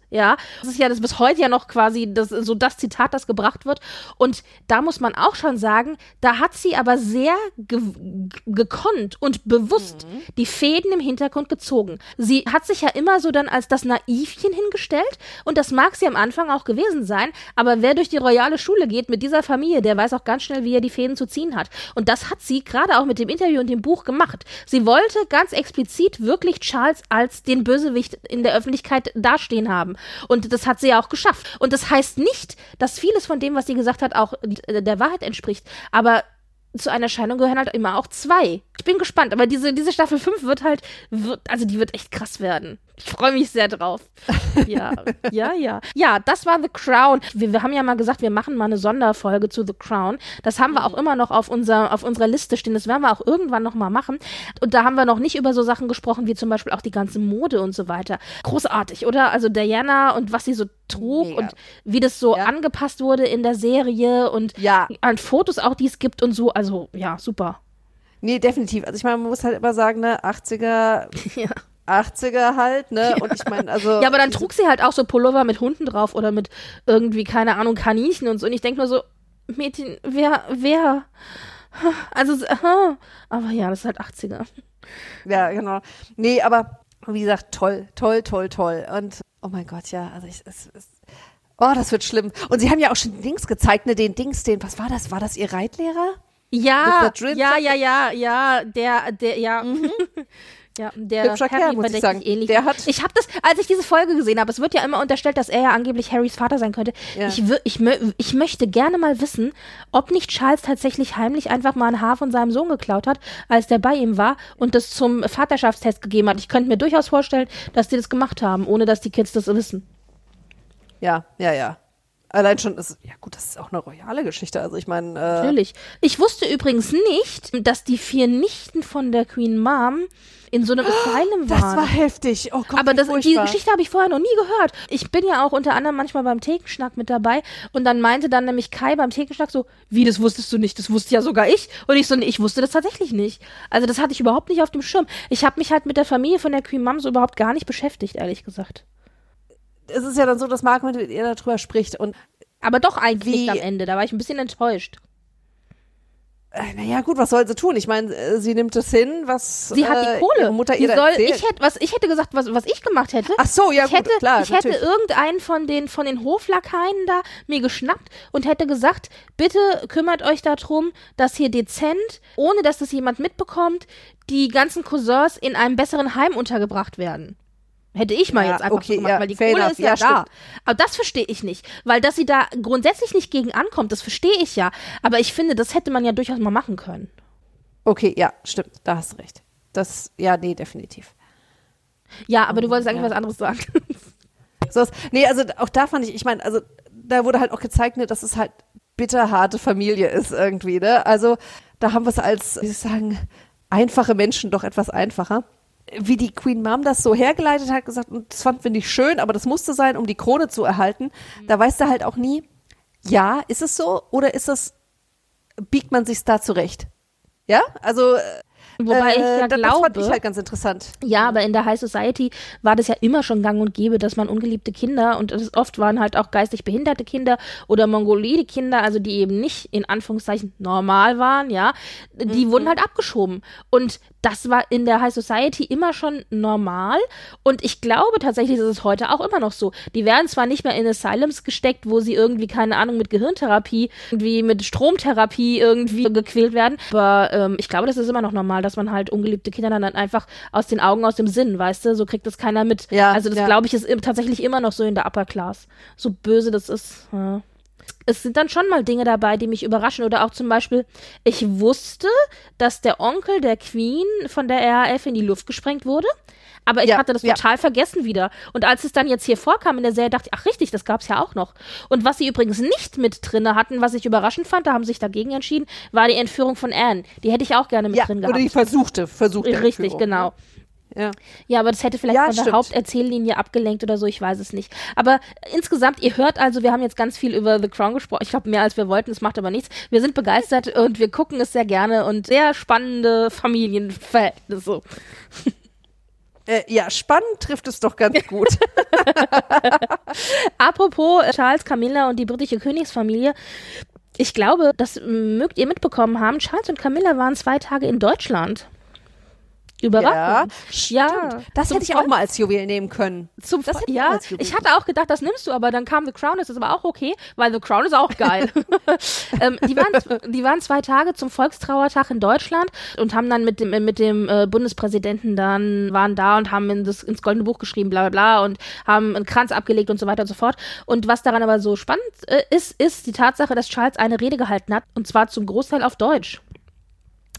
Ja, das ist ja das bis heute ja noch quasi das, so das Zitat, das gebracht wird. Und da muss man auch schon sagen, da hat sie aber sehr ge gekonnt und bewusst die Fäden im Hintergrund gezogen. Sie hat sich ja immer so dann als das Naivchen hingestellt und das mag sie am Anfang auch gewesen sein, aber wer durch die royale Schule geht mit dieser Familie, der weiß auch ganz schnell, wie er die Fäden zu ziehen hat. Und das hat sie gerade auch mit dem Interview und dem Buch gemacht. Sie wollte ganz explizit wirklich Charles als den Bösewicht in der Öffentlichkeit dastehen haben. Und das hat sie ja auch geschafft. Und das heißt nicht, dass vieles von dem, was sie gesagt hat, auch äh, der Wahrheit entspricht. Aber zu einer Scheidung gehören halt immer auch zwei. Ich bin gespannt, aber diese, diese Staffel 5 wird halt, wird, also die wird echt krass werden. Ich freue mich sehr drauf. Ja, ja, ja. Ja, das war The Crown. Wir, wir haben ja mal gesagt, wir machen mal eine Sonderfolge zu The Crown. Das haben wir auch immer noch auf, unser, auf unserer Liste stehen. Das werden wir auch irgendwann noch mal machen. Und da haben wir noch nicht über so Sachen gesprochen, wie zum Beispiel auch die ganze Mode und so weiter. Großartig, oder? Also Diana und was sie so trug Mega. und wie das so Ja. angepasst wurde in der Serie und Ja. an Fotos auch, die es gibt und so. Also, ja, super. Nee, definitiv. Also ich meine, man muss halt immer sagen, ne, 80er, Ja. 80er halt, ne? Und ich meine, also. Ja, aber dann trug sie halt auch so Pullover mit Hunden drauf oder mit irgendwie, keine Ahnung, Kaninchen und so. Und ich denke nur so, Mädchen, wer, wer? Also, aber ja, das ist halt 80er. Ja, genau. Nee, aber wie gesagt, toll, toll, toll, toll. Und oh mein Gott, ja, also ich, es, es, oh, das wird schlimm. Und sie haben ja auch schon Dings gezeigt, ne, den Dings, den, was war das? War das ihr Reitlehrer? Ja, ja, ja, ja, ja, der, der, ja. Ja, der Hübscher Harry Kerl, muss ich sagen. ähnlich. Der hat- ich habe das, als ich diese Folge gesehen habe, es wird ja immer unterstellt, dass er ja angeblich Harrys Vater sein könnte. Ja. Ich, ich, ich möchte gerne mal wissen, ob nicht Charles tatsächlich heimlich einfach mal ein Haar von seinem Sohn geklaut hat, als der bei ihm war und das zum Vaterschaftstest gegeben hat. Ich könnte mir durchaus vorstellen, dass die das gemacht haben, ohne dass die Kids das wissen. Ja, ja, ja. Allein schon, ist, ja gut, das ist auch eine royale Geschichte. Also ich meine, äh, Natürlich. Ich wusste übrigens nicht, dass die vier Nichten von der Queen Mom in so einem Asylum das waren. war heftig. Oh Gott, Aber das, die. Geschichte habe ich vorher noch nie gehört. Ich bin ja auch unter anderem manchmal beim Thekenschnack mit dabei und dann meinte dann nämlich Kai beim Thekenschnack so, wie, das wusstest du nicht, das wusste ja sogar ich. Und ich so, nee, ich wusste das tatsächlich nicht. Also das hatte ich überhaupt nicht auf dem Schirm. Ich habe mich halt mit der Familie von der Queen Mom so überhaupt gar nicht beschäftigt, ehrlich gesagt. Es ist ja dann so, dass Marc mit ihr darüber spricht und Aber doch eigentlich Wie- am Ende. Da war ich ein bisschen enttäuscht. Äh, Naja, gut, was soll sie tun? Ich meine, äh, sie nimmt es hin, was Sie hat äh, die Kohle. ihre Mutter ihr da soll, erzählt. ich hätte, was ich hätte gesagt, was, was ich gemacht hätte. Ach so, ja ich gut, hätte, klar, ich hätte natürlich. irgendeinen von den von den Hoflakaien da mir geschnappt und hätte gesagt, bitte kümmert euch darum, dass hier dezent, ohne dass das jemand mitbekommt, die ganzen Cousins in einem besseren Heim untergebracht werden. Hätte ich mal Ja, jetzt einfach okay, so gemacht, ja, weil die Kohle enough. ist ja, Ja, da. stimmt. Aber das verstehe ich nicht, weil dass sie da grundsätzlich nicht gegen ankommt, das verstehe ich ja. Aber ich finde, das hätte man ja durchaus mal machen können. Okay, ja, stimmt, da hast du recht. Das, ja, nee, definitiv. Ja, aber du wolltest eigentlich was anderes sagen. So, ist- nee, also auch da fand ich, ich meine, also da wurde halt auch gezeigt, ne, dass es halt bitterharte Familie ist irgendwie, ne? Also da haben wir es als, wie soll ich sagen, einfache Menschen doch etwas einfacher. Wie die Queen Mom das so hergeleitet hat, gesagt, und das fanden wir nicht schön, aber das musste sein, um die Krone zu erhalten. Da weißt du halt auch nie, ja, ist es so oder ist es, biegt man sich's da zurecht? Ja, also Wobei ich ja das, das glaube, fand ich halt ganz interessant. Ja, aber in der High Society war das ja immer schon gang und gäbe, dass man ungeliebte Kinder und es oft waren halt auch geistig behinderte Kinder oder mongolide Kinder, also die eben nicht in Anführungszeichen normal waren, ja, die wurden halt abgeschoben. Und das war in der High Society immer schon normal und ich glaube tatsächlich, das ist heute auch immer noch so. Die werden zwar nicht mehr in Asylums gesteckt, wo sie irgendwie, keine Ahnung, mit Gehirntherapie, irgendwie mit Stromtherapie irgendwie gequält werden, aber ähm, ich glaube, das ist immer noch normal, dass man halt ungeliebte Kinder dann einfach aus den Augen, aus dem Sinn, weißt du, so kriegt das keiner mit. Ja, also das ja. glaube ich ist tatsächlich immer noch so in der Upper Class. So böse das ist. Ja. Es sind dann schon mal Dinge dabei, die mich überraschen. Oder auch zum Beispiel, ich wusste, dass der Onkel der Queen von der RAF in die Luft gesprengt wurde. Aber ich Ja, hatte das ja. total vergessen wieder. Und als es dann jetzt hier vorkam in der Serie, dachte ich, ach richtig, das gab's ja auch noch. Und was sie übrigens nicht mit drinne hatten, was ich überraschend fand, da haben sie sich dagegen entschieden, war die Entführung von Anne. Die hätte ich auch gerne mit Ja, drin oder gehabt. die versuchte, versuchte. Richtig, Entführung, genau. Ja. Ja, aber das hätte vielleicht Ja, von der stimmt. Haupterzähllinie abgelenkt oder so, ich weiß es nicht. Aber insgesamt, ihr hört also, wir haben jetzt ganz viel über The Crown gesprochen. Ich glaube, mehr als wir wollten, es macht aber nichts. Wir sind begeistert und wir gucken es sehr gerne und sehr spannende Familienverhältnisse. Äh, ja, spannend trifft es doch ganz gut. Apropos äh, Charles, Camilla und die britische Königsfamilie. Ich glaube, das mögt ihr mitbekommen haben. Charles und Camilla waren zwei Tage in Deutschland. Ja, Überraschend. Ja, stimmt. Das zum hätte ich auch mal als Juwel nehmen können. Zum Das hätte ich ja, Juwel ich hatte auch gedacht, das nimmst du, aber dann kam The Crown, das ist aber auch okay, weil The Crown ist auch geil. ähm, die, waren, die waren zwei Tage zum Volkstrauertag in Deutschland und haben dann mit dem, mit dem äh, Bundespräsidenten dann, waren da und haben in das, ins Goldene Buch geschrieben, bla bla bla und haben einen Kranz abgelegt und so weiter und so fort. Und was daran aber so spannend äh, ist, ist die Tatsache, dass Charles eine Rede gehalten hat und zwar zum Großteil auf Deutsch.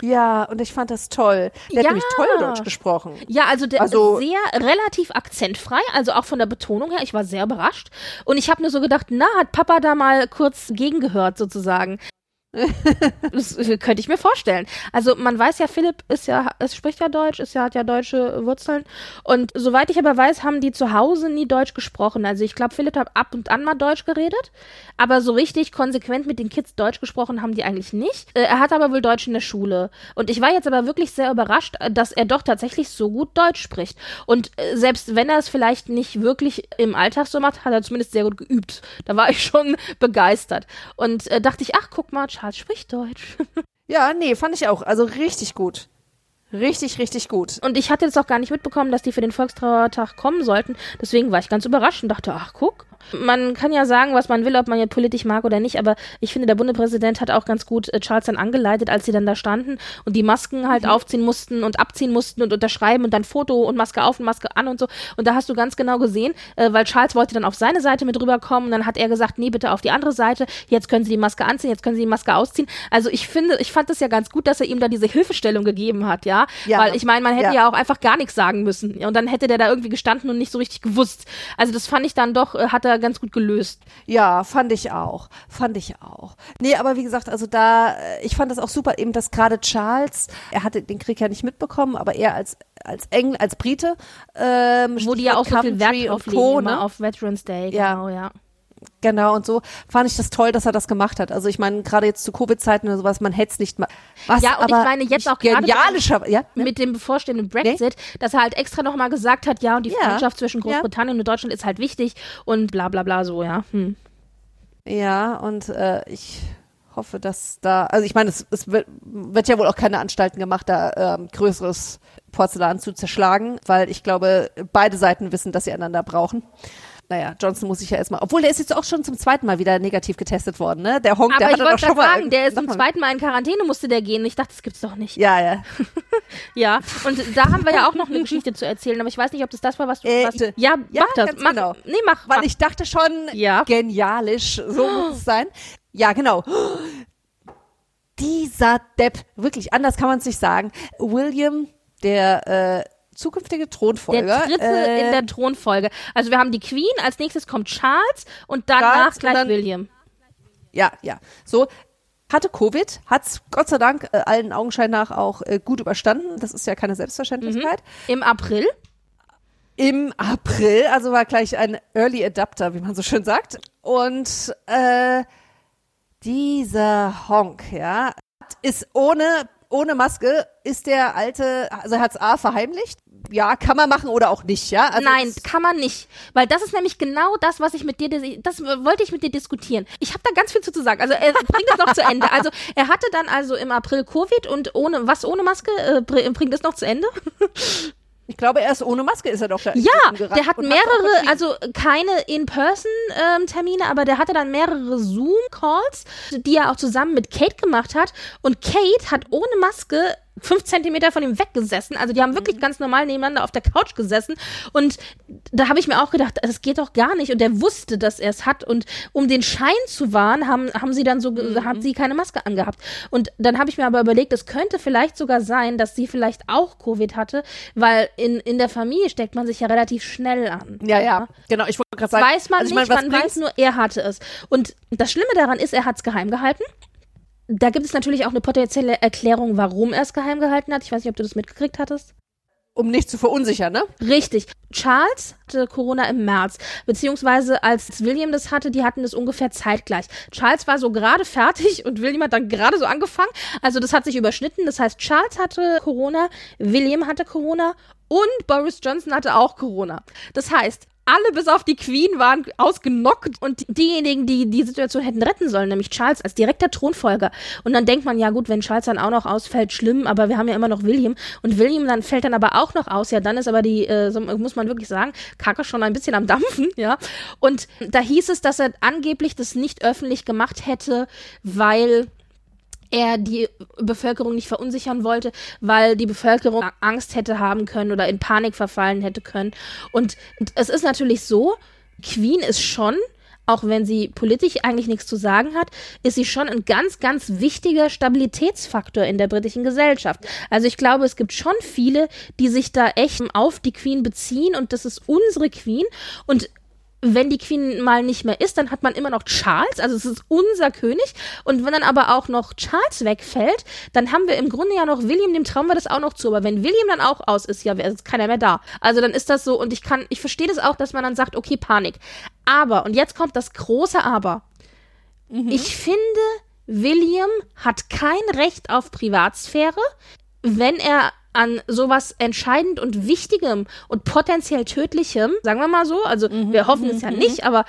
Ja, und ich fand das toll. Der Ja. hat nämlich toll Deutsch gesprochen. Ja, also der Also- sehr relativ akzentfrei, also auch von der Betonung her. Ich war sehr überrascht. Und ich habe nur so gedacht, na, hat Papa da mal kurz gegengehört sozusagen. das äh, könnte ich mir vorstellen. Also man weiß ja, Philipp ist ja, es spricht ja Deutsch, ist ja, hat ja deutsche Wurzeln. Und soweit ich aber weiß, haben die zu Hause nie Deutsch gesprochen. Also ich glaube, Philipp hat ab und an mal Deutsch geredet, aber so richtig konsequent mit den Kids Deutsch gesprochen haben die eigentlich nicht. Äh, Er hat aber wohl Deutsch in der Schule. Und ich war jetzt aber wirklich sehr überrascht, dass er doch tatsächlich so gut Deutsch spricht. Und äh, selbst wenn er es vielleicht nicht wirklich im Alltag so macht, hat er zumindest sehr gut geübt. Da war ich schon begeistert. Und äh, dachte ich, ach, guck mal, Charles spricht Deutsch. Ja, nee, fand ich auch. Also richtig gut. Richtig, richtig gut. Und ich hatte jetzt auch gar nicht mitbekommen, dass die für den Volkstrauertag kommen sollten. Deswegen war ich ganz überrascht und dachte, ach guck. Man kann ja sagen, was man will, ob man jetzt politisch mag oder nicht, aber ich finde, der Bundespräsident hat auch ganz gut äh, Charles dann angeleitet, als sie dann da standen und die Masken halt aufziehen mussten und abziehen mussten und unterschreiben und dann Foto und Maske auf und Maske an und so. Und da hast du ganz genau gesehen, äh, weil Charles wollte dann auf seine Seite mit rüberkommen und dann hat er gesagt, nee, bitte auf die andere Seite. Jetzt können Sie die Maske anziehen, jetzt können Sie die Maske ausziehen. Also ich finde, ich fand es ja ganz gut, dass er ihm da diese Hilfestellung gegeben hat, ja. Ja. Weil ich meine, man hätte Ja. ja. auch einfach gar nichts sagen müssen. Und dann hätte der da irgendwie gestanden und nicht so richtig gewusst. Also das fand ich dann doch, äh, hat er ganz gut gelöst. Ja, fand ich auch. Fand ich auch. Nee, aber wie gesagt, also da, äh, ich fand das auch super, eben, dass gerade Charles, er hatte den Krieg ja nicht mitbekommen, aber er als, als Engl, als Brite, ähm, Wo die ja auch so viel Wert drauf legen, Co., ne? auf Veterans Day. Ja. Genau, ja. Genau, und so fand ich das toll, dass er das gemacht hat. Also ich meine, gerade jetzt zu Covid-Zeiten oder sowas, man hätte es nicht mal. Was Ja, und ich meine jetzt auch gerade genialischer, ja, ne? Mit dem bevorstehenden Brexit, dass er halt extra nochmal gesagt hat, ja, und die Ja. Freundschaft zwischen Ja. Großbritannien und Deutschland ist halt wichtig und bla bla bla so, ja. Hm. Ja, und äh, ich hoffe, dass da, also ich meine, es, es wird, wird ja wohl auch keine Anstalten gemacht, da ähm, größeres Porzellan zu zerschlagen, weil ich glaube, beide Seiten wissen, dass sie einander brauchen. Naja, Johnson muss sich ja erstmal, obwohl der ist jetzt auch schon zum zweiten Mal wieder negativ getestet worden, ne? Der Honk, der Aber ich hatte doch schon gerade mal. sagen, der ist zum zweiten Mal in Quarantäne, musste der gehen. Ich dachte, das gibt's doch nicht. Ja, ja. Ja, und da haben wir ja auch noch eine Geschichte zu erzählen, aber ich weiß nicht, ob das das war, was du. Äh, was, ja, ja, mach das. mach, genau. Nee, mach. Weil mach. ich dachte schon, Ja. genialisch, so muss es sein. Ja, genau. Dieser Depp, wirklich, anders kann man es nicht sagen. William, der äh, zukünftige Thronfolger. der dritte äh, in der Thronfolge. Also wir haben die Queen, als nächstes kommt Charles und danach Charles und gleich dann- William. Ja, ja. So, hatte Covid, hat's Gott sei Dank äh, allen Augenschein nach auch äh, gut überstanden. Das ist ja keine Selbstverständlichkeit. Im April. Im April, also war gleich ein Early Adapter, wie man so schön sagt. Und äh, dieser Honk, ja, ist ohne ohne Maske ist der alte, also hat's A verheimlicht. Ja, kann man machen oder auch nicht, ja? Also Nein, kann man nicht. Weil das ist nämlich genau das, was ich mit dir, das wollte ich mit dir diskutieren. Ich habe da ganz viel zu, zu sagen. Also er bringt das noch zu Ende. Also er hatte dann also im April Covid und ohne, was ohne Maske, äh, br- bringt es noch zu Ende? Ich glaube, erst ohne Maske ist er doch da. Ja, der hat mehrere, verschieden- also keine In-Person-Termine, aber der hatte dann mehrere Zoom-Calls, die er auch zusammen mit Kate gemacht hat. Und Kate hat ohne Maske fünf Zentimeter von ihm weggesessen. Also die haben wirklich ganz normal nebeneinander auf der Couch gesessen. Und da habe ich mir auch gedacht, das geht doch gar nicht. Und der wusste, dass er es hat. Und um den Schein zu wahren, haben, haben sie dann so, ge- haben sie keine Maske angehabt. Und dann habe ich mir aber überlegt, es könnte vielleicht sogar sein, dass sie vielleicht auch Covid hatte, weil in, in der Familie steckt man sich ja relativ schnell an. Ja, ja, genau. Ich wollte gerade sagen, Weiß man also ich nicht, meine, was man weiß nur, er hatte es. Und das Schlimme daran ist, er hat es geheim gehalten. Da gibt es natürlich auch eine potenzielle Erklärung, warum er es geheim gehalten hat. Ich weiß nicht, ob du das mitgekriegt hattest. um nicht zu verunsichern, ne? Richtig. Charles hatte Corona im März, beziehungsweise als William das hatte, die hatten das ungefähr zeitgleich. Charles war so gerade fertig und William hat dann gerade so angefangen. Also das hat sich überschnitten. Das heißt, Charles hatte Corona, William hatte Corona und Boris Johnson hatte auch Corona. Das heißt, alle bis auf die Queen waren ausgenockt und diejenigen, die die Situation hätten retten sollen, nämlich Charles als direkter Thronfolger. Und dann denkt man, ja gut, wenn Charles dann auch noch ausfällt, schlimm, aber wir haben ja immer noch William. Und William dann fällt dann aber auch noch aus. Ja, dann ist aber die, äh, so muss man wirklich sagen, Kacke schon ein bisschen am Dampfen, ja. Und da hieß es, dass er angeblich das nicht öffentlich gemacht hätte, weil er die Bevölkerung nicht verunsichern wollte, weil die Bevölkerung Angst hätte haben können oder in Panik verfallen hätte können. Und es ist natürlich so, Queen ist schon, auch wenn sie politisch eigentlich nichts zu sagen hat, ist sie schon ein ganz, ganz wichtiger Stabilitätsfaktor in der britischen Gesellschaft. Also ich glaube, es gibt schon viele, die sich da echt auf die Queen beziehen und das ist unsere Queen und wenn die Queen mal nicht mehr ist, dann hat man immer noch Charles, also es ist unser König. Und wenn dann aber auch noch Charles wegfällt, dann haben wir im Grunde ja noch William, dem trauen wir das auch noch zu. Aber wenn William dann auch aus ist, ja, ist keiner mehr da. Also dann ist das so, und ich kann, ich verstehe das auch, dass man dann sagt, okay, Panik. Aber, und jetzt kommt das große Aber. Ich finde, William hat kein Recht auf Privatsphäre, wenn er an sowas entscheidend und wichtigem und potenziell tödlichem, sagen wir mal so, also wir hoffen es ja nicht, aber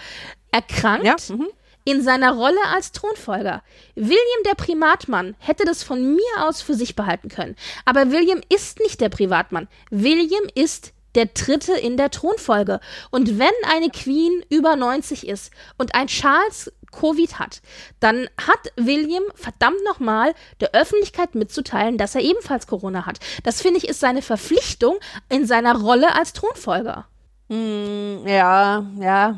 erkrankt Ja. Mhm. in seiner Rolle als Thronfolger. William der Primatmann hätte das von mir aus für sich behalten können. Aber William ist nicht der Privatmann. William ist der Dritte in der Thronfolge. Und wenn eine Queen über 90 ist und ein Charles Covid hat, dann hat William verdammt nochmal der Öffentlichkeit mitzuteilen, dass er ebenfalls Corona hat. Das finde ich ist seine Verpflichtung in seiner Rolle als Thronfolger. Ja, ja.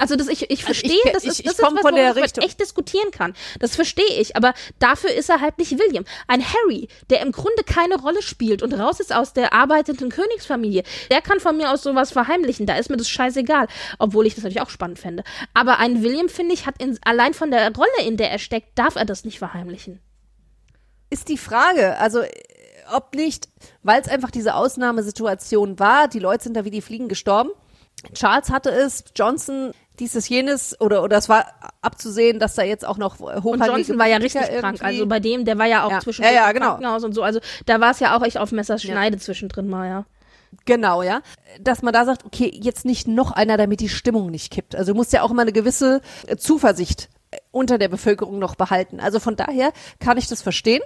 Also das, ich, ich verstehe, ich- das ist, ich- das ist was, von der man Richtung. echt diskutieren kann. Das verstehe ich, aber dafür ist er halt nicht William. Ein Harry, der im Grunde keine Rolle spielt und raus ist aus der arbeitenden Königsfamilie, der kann von mir aus sowas verheimlichen. Da ist mir das scheißegal, obwohl ich das natürlich auch spannend fände. Aber ein William, finde ich, hat in, allein von der Rolle, in der er steckt, darf er das nicht verheimlichen. Ist die Frage, also ob nicht, weil es einfach diese Ausnahmesituation war, die Leute sind da wie die Fliegen gestorben. Charles hatte es, Johnson dieses jenes oder oder es war abzusehen, dass da jetzt auch noch Und hochrangige Johnson war ja richtig krank. irgendwie- Also bei dem, der war ja auch Ja. zwischen Ja, ja, genau. Krankenhaus und so. Also da war es ja auch echt auf Messerschneide zwischendrin mal, ja. Genau, ja. Dass man da sagt, okay, jetzt nicht noch einer, damit die Stimmung nicht kippt. Also du musst ja auch immer eine gewisse äh, Zuversicht äh, unter der Bevölkerung noch behalten. Also von daher kann ich das verstehen.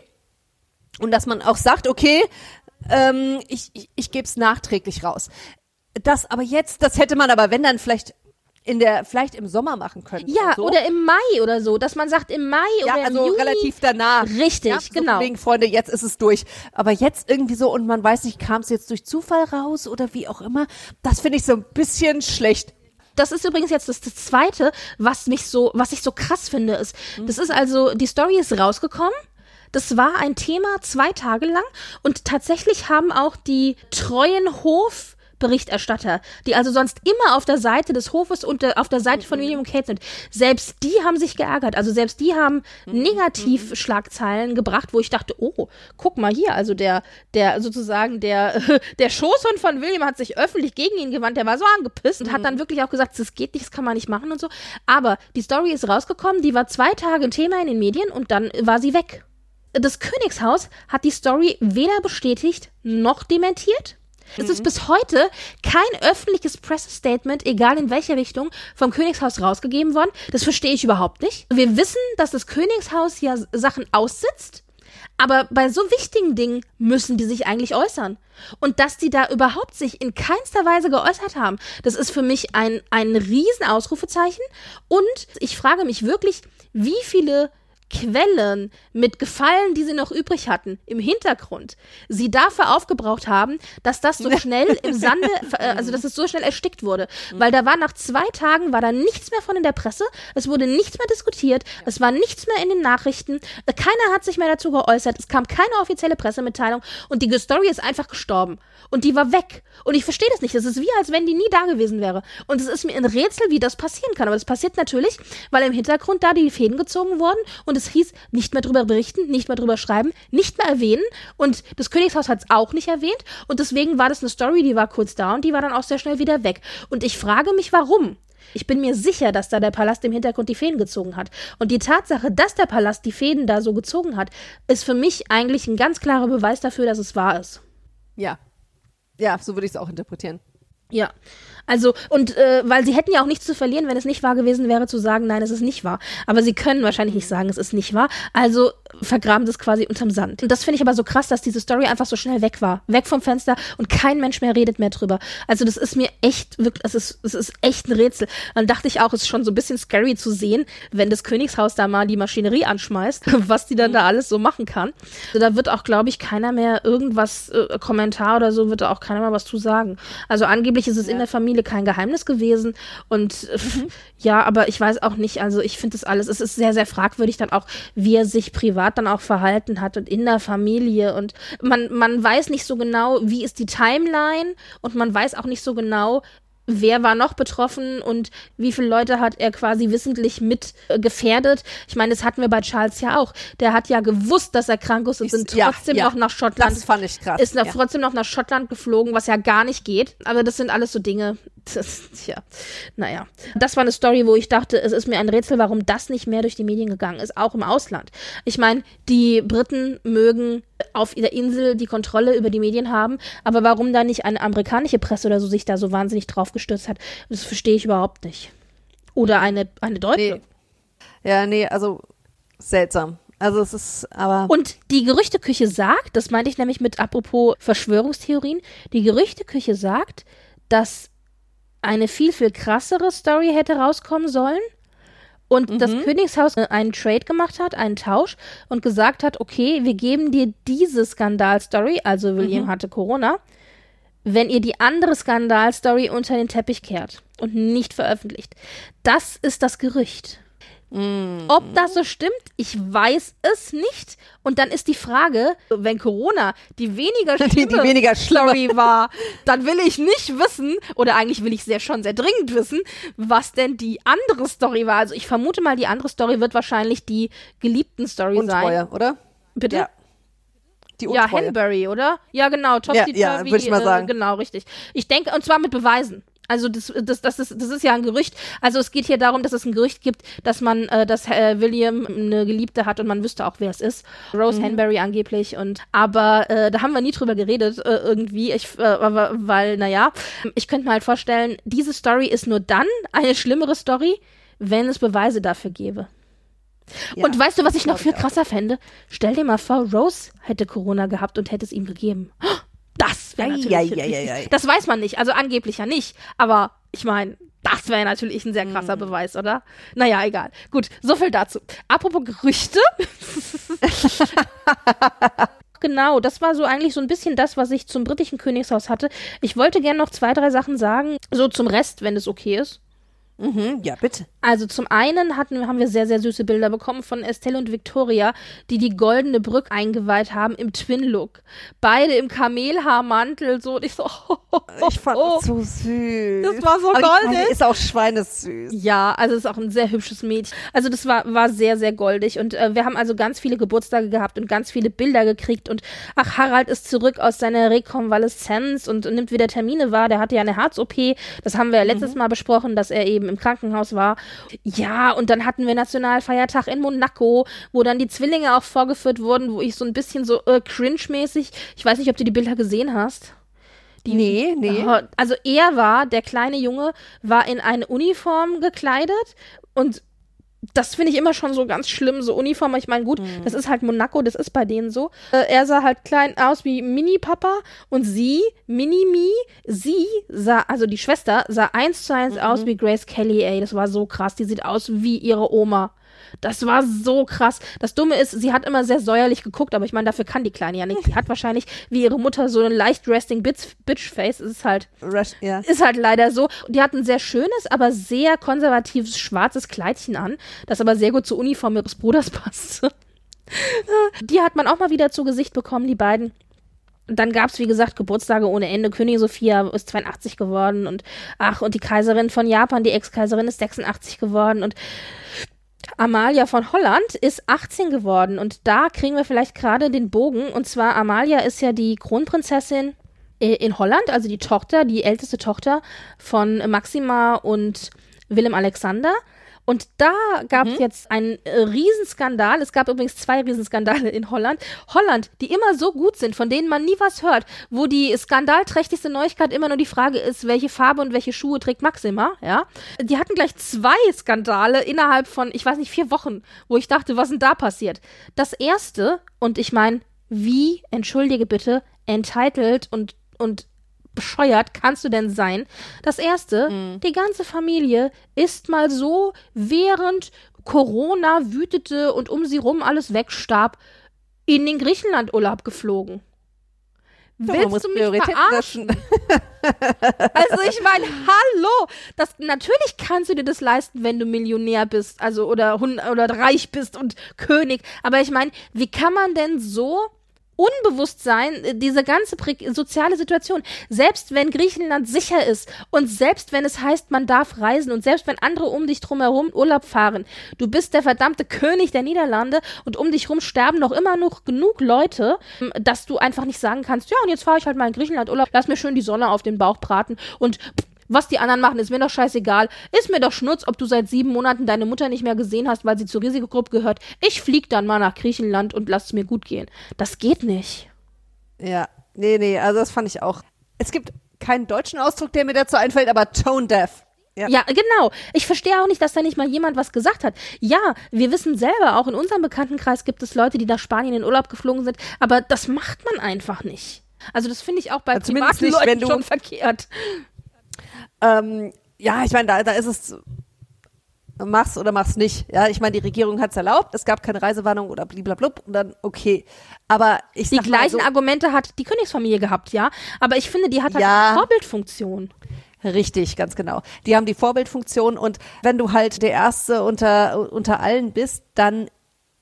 Und dass man auch sagt, okay, ähm, ich, ich, ich gebe es nachträglich raus. Das aber jetzt, das hätte man aber, wenn dann vielleicht in der, vielleicht im Sommer machen können. Ja, so. oder im Mai oder so, dass man sagt, im Mai ja, oder im also Juni. relativ danach. Richtig, ja, so genau. Wegen Freunde, jetzt ist es durch. Aber jetzt irgendwie so und man weiß nicht, kam es jetzt durch Zufall raus oder wie auch immer. Das finde ich so ein bisschen schlecht. Das ist übrigens jetzt das, das zweite, was mich so, was ich so krass finde, ist, das ist also, die Story ist rausgekommen. Das war ein Thema zwei Tage lang und tatsächlich haben auch die treuen Hof Berichterstatter, die also sonst immer auf der Seite des Hofes und der, auf der Seite von William und Kate sind. Selbst die haben sich geärgert. Also selbst die haben Negativschlagzeilen gebracht, wo ich dachte, oh, guck mal hier, also der, der sozusagen der, der Schoßhund von William hat sich öffentlich gegen ihn gewandt, der war so angepisst und hat dann wirklich auch gesagt, das geht nicht, das kann man nicht machen und so. Aber die Story ist rausgekommen, die war zwei Tage ein Thema in den Medien und dann war sie weg. Das Königshaus hat die Story weder bestätigt noch dementiert. Es ist bis heute kein öffentliches Pressestatement, egal in welcher Richtung, vom Königshaus rausgegeben worden. Das verstehe ich überhaupt nicht. Wir wissen, dass das Königshaus ja Sachen aussitzt, aber bei so wichtigen Dingen müssen die sich eigentlich äußern. Und dass die da überhaupt sich in keinster Weise geäußert haben, das ist für mich ein, ein Riesenausrufezeichen. Und ich frage mich wirklich, wie viele Quellen mit Gefallen, die sie noch übrig hatten, im Hintergrund, sie dafür aufgebraucht haben, dass das so schnell im Sande, äh, also dass es so schnell erstickt wurde. Weil da war nach zwei Tagen, war da nichts mehr von in der Presse, es wurde nichts mehr diskutiert, es war nichts mehr in den Nachrichten, äh, keiner hat sich mehr dazu geäußert, es kam keine offizielle Pressemitteilung und die Story ist einfach gestorben. Und die war weg. Und ich verstehe das nicht. Das ist wie, als wenn die nie da gewesen wäre. Und es ist mir ein Rätsel, wie das passieren kann. Aber das passiert natürlich, weil im Hintergrund da die Fäden gezogen wurden und es hieß, nicht mehr drüber berichten, nicht mehr drüber schreiben, nicht mehr erwähnen. Und das Königshaus hat es auch nicht erwähnt. Und deswegen war das eine Story, die war kurz da und die war dann auch sehr schnell wieder weg. Und ich frage mich, warum. Ich bin mir sicher, dass da der Palast im Hintergrund die Fäden gezogen hat. Und die Tatsache, dass der Palast die Fäden da so gezogen hat, ist für mich eigentlich ein ganz klarer Beweis dafür, dass es wahr ist. Ja. Ja, so würde ich es auch interpretieren. Ja, also und äh, weil sie hätten ja auch nichts zu verlieren, wenn es nicht wahr gewesen wäre, zu sagen, nein, es ist nicht wahr. Aber sie können wahrscheinlich nicht sagen, es ist nicht wahr. Also vergraben das quasi unterm Sand. Und das finde ich aber so krass, dass diese Story einfach so schnell weg war, weg vom Fenster und kein Mensch mehr redet mehr drüber. Also das ist mir echt wirklich, es ist, es ist echt ein Rätsel. Dann dachte ich auch, es ist schon so ein bisschen scary zu sehen, wenn das Königshaus da mal die Maschinerie anschmeißt, was die dann da alles so machen kann. Also da wird auch, glaube ich, keiner mehr irgendwas äh, Kommentar oder so wird da auch keiner mehr was zu sagen. Also angeblich ist es in der Familie kein Geheimnis gewesen und äh, ja, aber ich weiß auch nicht. Also ich finde das alles, es ist sehr sehr fragwürdig dann auch, wie er sich privat dann auch verhalten hat und in der Familie und man man weiß nicht so genau, wie ist die Timeline und man weiß auch nicht so genau, wer war noch betroffen und wie viele Leute hat er quasi wissentlich mit äh, gefährdet. Ich meine, das hatten wir bei Charles ja auch. Der hat ja gewusst, dass er krank ist und Ist- sind ja, trotzdem ja. noch nach Schottland. Das fand ich krass. Ist ja. trotzdem noch nach Schottland geflogen, was ja gar nicht geht. Aber das sind alles so Dinge. Das, tja, naja. Das war eine Story, wo ich dachte, es ist mir ein Rätsel, warum das nicht mehr durch die Medien gegangen ist, auch im Ausland. Ich meine, die Briten mögen auf der Insel die Kontrolle über die Medien haben, aber warum da nicht eine amerikanische Presse oder so sich da so wahnsinnig drauf gestürzt hat, das verstehe ich überhaupt nicht. Oder eine, eine deutsche. Nee. Ja, nee, also seltsam. Also es ist aber Und die Gerüchteküche sagt, das meinte ich nämlich mit apropos Verschwörungstheorien, die Gerüchteküche sagt, dass eine viel, viel krassere Story hätte rauskommen sollen und das Königshaus äh, einen Trade gemacht hat, einen Tausch und gesagt hat, okay, wir geben dir diese Skandalstory, also William hatte Corona, wenn ihr die andere Skandalstory unter den Teppich kehrt und nicht veröffentlicht. Das ist das Gerücht. Ob das so stimmt, ich weiß es nicht. Und dann ist die Frage, wenn Corona die weniger die, schlimme die weniger schlimme. Story war, dann will ich nicht wissen, oder eigentlich will ich sehr schon sehr dringend wissen, was denn die andere Story war. Also ich vermute mal, die andere Story wird wahrscheinlich die geliebten Story sein. Untreue, oder? Bitte? Ja. Die Ja. Hanbury, oder? Ja, genau. Ja, Topsy ja, Turvy, würd ich mal äh, sagen. Genau, richtig. Ich denke, und zwar mit Beweisen. Also das, das, das, ist, das ist ja ein Gerücht. Also es geht hier darum, dass es ein Gerücht gibt, dass man, äh, dass äh, William eine Geliebte hat und man wüsste auch, wer es ist. Rose mhm. Hanbury angeblich. Und aber äh, da haben wir nie drüber geredet äh, irgendwie. Ich, äh, aber, weil, naja, ich könnte mir halt vorstellen, diese Story ist nur dann eine schlimmere Story, wenn es Beweise dafür gäbe. Ja, und weißt du, was ich noch viel krasser fände? Stell dir mal vor, Rose hätte Corona gehabt und hätte es ihm gegeben. Das wäre natürlich. Ja, ja, ja, ja, Das weiß man nicht, also angeblich ja nicht. Aber ich meine, das wäre natürlich ein sehr krasser mhm. Beweis, oder? Naja, egal. Gut, so viel dazu. Apropos Gerüchte. genau, das war so eigentlich so ein bisschen das, was ich zum britischen Königshaus hatte. Ich wollte gerne noch zwei, drei Sachen sagen, so zum Rest, wenn es okay ist. Mhm, ja, bitte. Also zum einen hatten, haben wir sehr, sehr süße Bilder bekommen von Estelle und Victoria, die die goldene Brücke eingeweiht haben im Twin-Look. Beide im Kamelhaarmantel, so. Und ich so, oh, oh, oh, Ich fand das so süß. Das war so goldig. Ist auch schweinesüß. Ja, also ist auch ein sehr hübsches Mädchen. Also das war, war sehr, sehr goldig. Und äh, wir haben also ganz viele Geburtstage gehabt und ganz viele Bilder gekriegt. Und ach, Harald ist zurück aus seiner Rekonvaleszenz und, und nimmt wieder Termine wahr. Der hatte ja eine Herz-OP. Das haben wir ja letztes mhm. Mal besprochen, dass er eben im Krankenhaus war. Ja, und dann hatten wir Nationalfeiertag in Monaco, wo dann die Zwillinge auch vorgeführt wurden, wo ich so ein bisschen so äh, cringe-mäßig, ich weiß nicht, ob du die Bilder gesehen hast. Die, nee, nee. Also er war, der kleine Junge, war in eine Uniform gekleidet und das finde ich immer schon so ganz schlimm, so Uniform. Ich meine, gut, mhm. das ist halt Monaco, das ist bei denen so. Äh, er sah halt klein aus wie Mini-Papa und sie, Mini-Mi, sie sah, also die Schwester, sah eins zu eins mhm. aus wie Grace Kelly, ey. Das war so krass. Die sieht aus wie ihre Oma. Das war so krass. Das Dumme ist, sie hat immer sehr säuerlich geguckt, aber ich meine, dafür kann die Kleine ja nicht. Die hat wahrscheinlich wie ihre Mutter so ein leicht resting Bitch Face. Ist halt, Rest, yeah. ist halt leider so. Die hat ein sehr schönes, aber sehr konservatives schwarzes Kleidchen an, das aber sehr gut zur Uniform ihres Bruders passt. die hat man auch mal wieder zu Gesicht bekommen, die beiden dann gab es, wie gesagt, Geburtstage ohne Ende. Königin Sophia ist 82 geworden und ach, und die Kaiserin von Japan, die Ex-Kaiserin, ist 86 geworden und Amalia von Holland ist 18 geworden und da kriegen wir vielleicht gerade den Bogen. Und zwar Amalia ist ja die Kronprinzessin in Holland, also die Tochter, die älteste Tochter von Maxima und Willem Alexander. Und da gab es mhm. jetzt einen äh, Riesenskandal. Es gab übrigens zwei Riesenskandale in Holland. Holland, die immer so gut sind, von denen man nie was hört, wo die skandalträchtigste Neuigkeit immer nur die Frage ist, welche Farbe und welche Schuhe trägt Maxima, ja. Die hatten gleich zwei Skandale innerhalb von, ich weiß nicht, vier Wochen, wo ich dachte, was denn da passiert? Das erste, und ich meine, wie, entschuldige bitte, entitled und, und bescheuert kannst du denn sein? Das erste, mhm. die ganze Familie ist mal so, während Corona wütete und um sie rum alles wegstarb, in den Griechenland-Urlaub geflogen. Willst du mich verarschen? also ich meine, hallo, das natürlich kannst du dir das leisten, wenn du Millionär bist, also oder oder reich bist und König. Aber ich meine, wie kann man denn so Unbewusstsein, äh, diese ganze soziale Situation, selbst wenn Griechenland sicher ist und selbst wenn es heißt, man darf reisen und selbst wenn andere um dich drumherum Urlaub fahren, du bist der verdammte König der Niederlande und um dich rum sterben noch immer noch genug Leute, dass du einfach nicht sagen kannst, ja, und jetzt fahre ich halt mal in Griechenland Urlaub, lass mir schön die Sonne auf den Bauch braten und was die anderen machen, ist mir doch scheißegal. Ist mir doch Schnutz, ob du seit sieben Monaten deine Mutter nicht mehr gesehen hast, weil sie zur Risikogruppe gehört. Ich flieg dann mal nach Griechenland und lass es mir gut gehen. Das geht nicht. Ja, nee, nee, also das fand ich auch. Es gibt keinen deutschen Ausdruck, der mir dazu einfällt, aber tone deaf. Ja. ja. genau. Ich verstehe auch nicht, dass da nicht mal jemand was gesagt hat. Ja, wir wissen selber, auch in unserem Bekanntenkreis gibt es Leute, die nach Spanien in Urlaub geflogen sind, aber das macht man einfach nicht. Also das finde ich auch bei also privaten nicht, Leuten schon verkehrt. Ähm, ja, ich meine, da, da ist es mach's oder mach's nicht. Ja, ich meine, die Regierung hat's erlaubt, es gab keine Reisewarnung oder blablabla und dann okay. Aber ich Die gleichen so, Argumente hat die Königsfamilie gehabt, ja. Aber ich finde, die hat halt ja, eine Vorbildfunktion. Richtig, ganz genau. Die haben die Vorbildfunktion und wenn du halt der Erste unter, unter allen bist, dann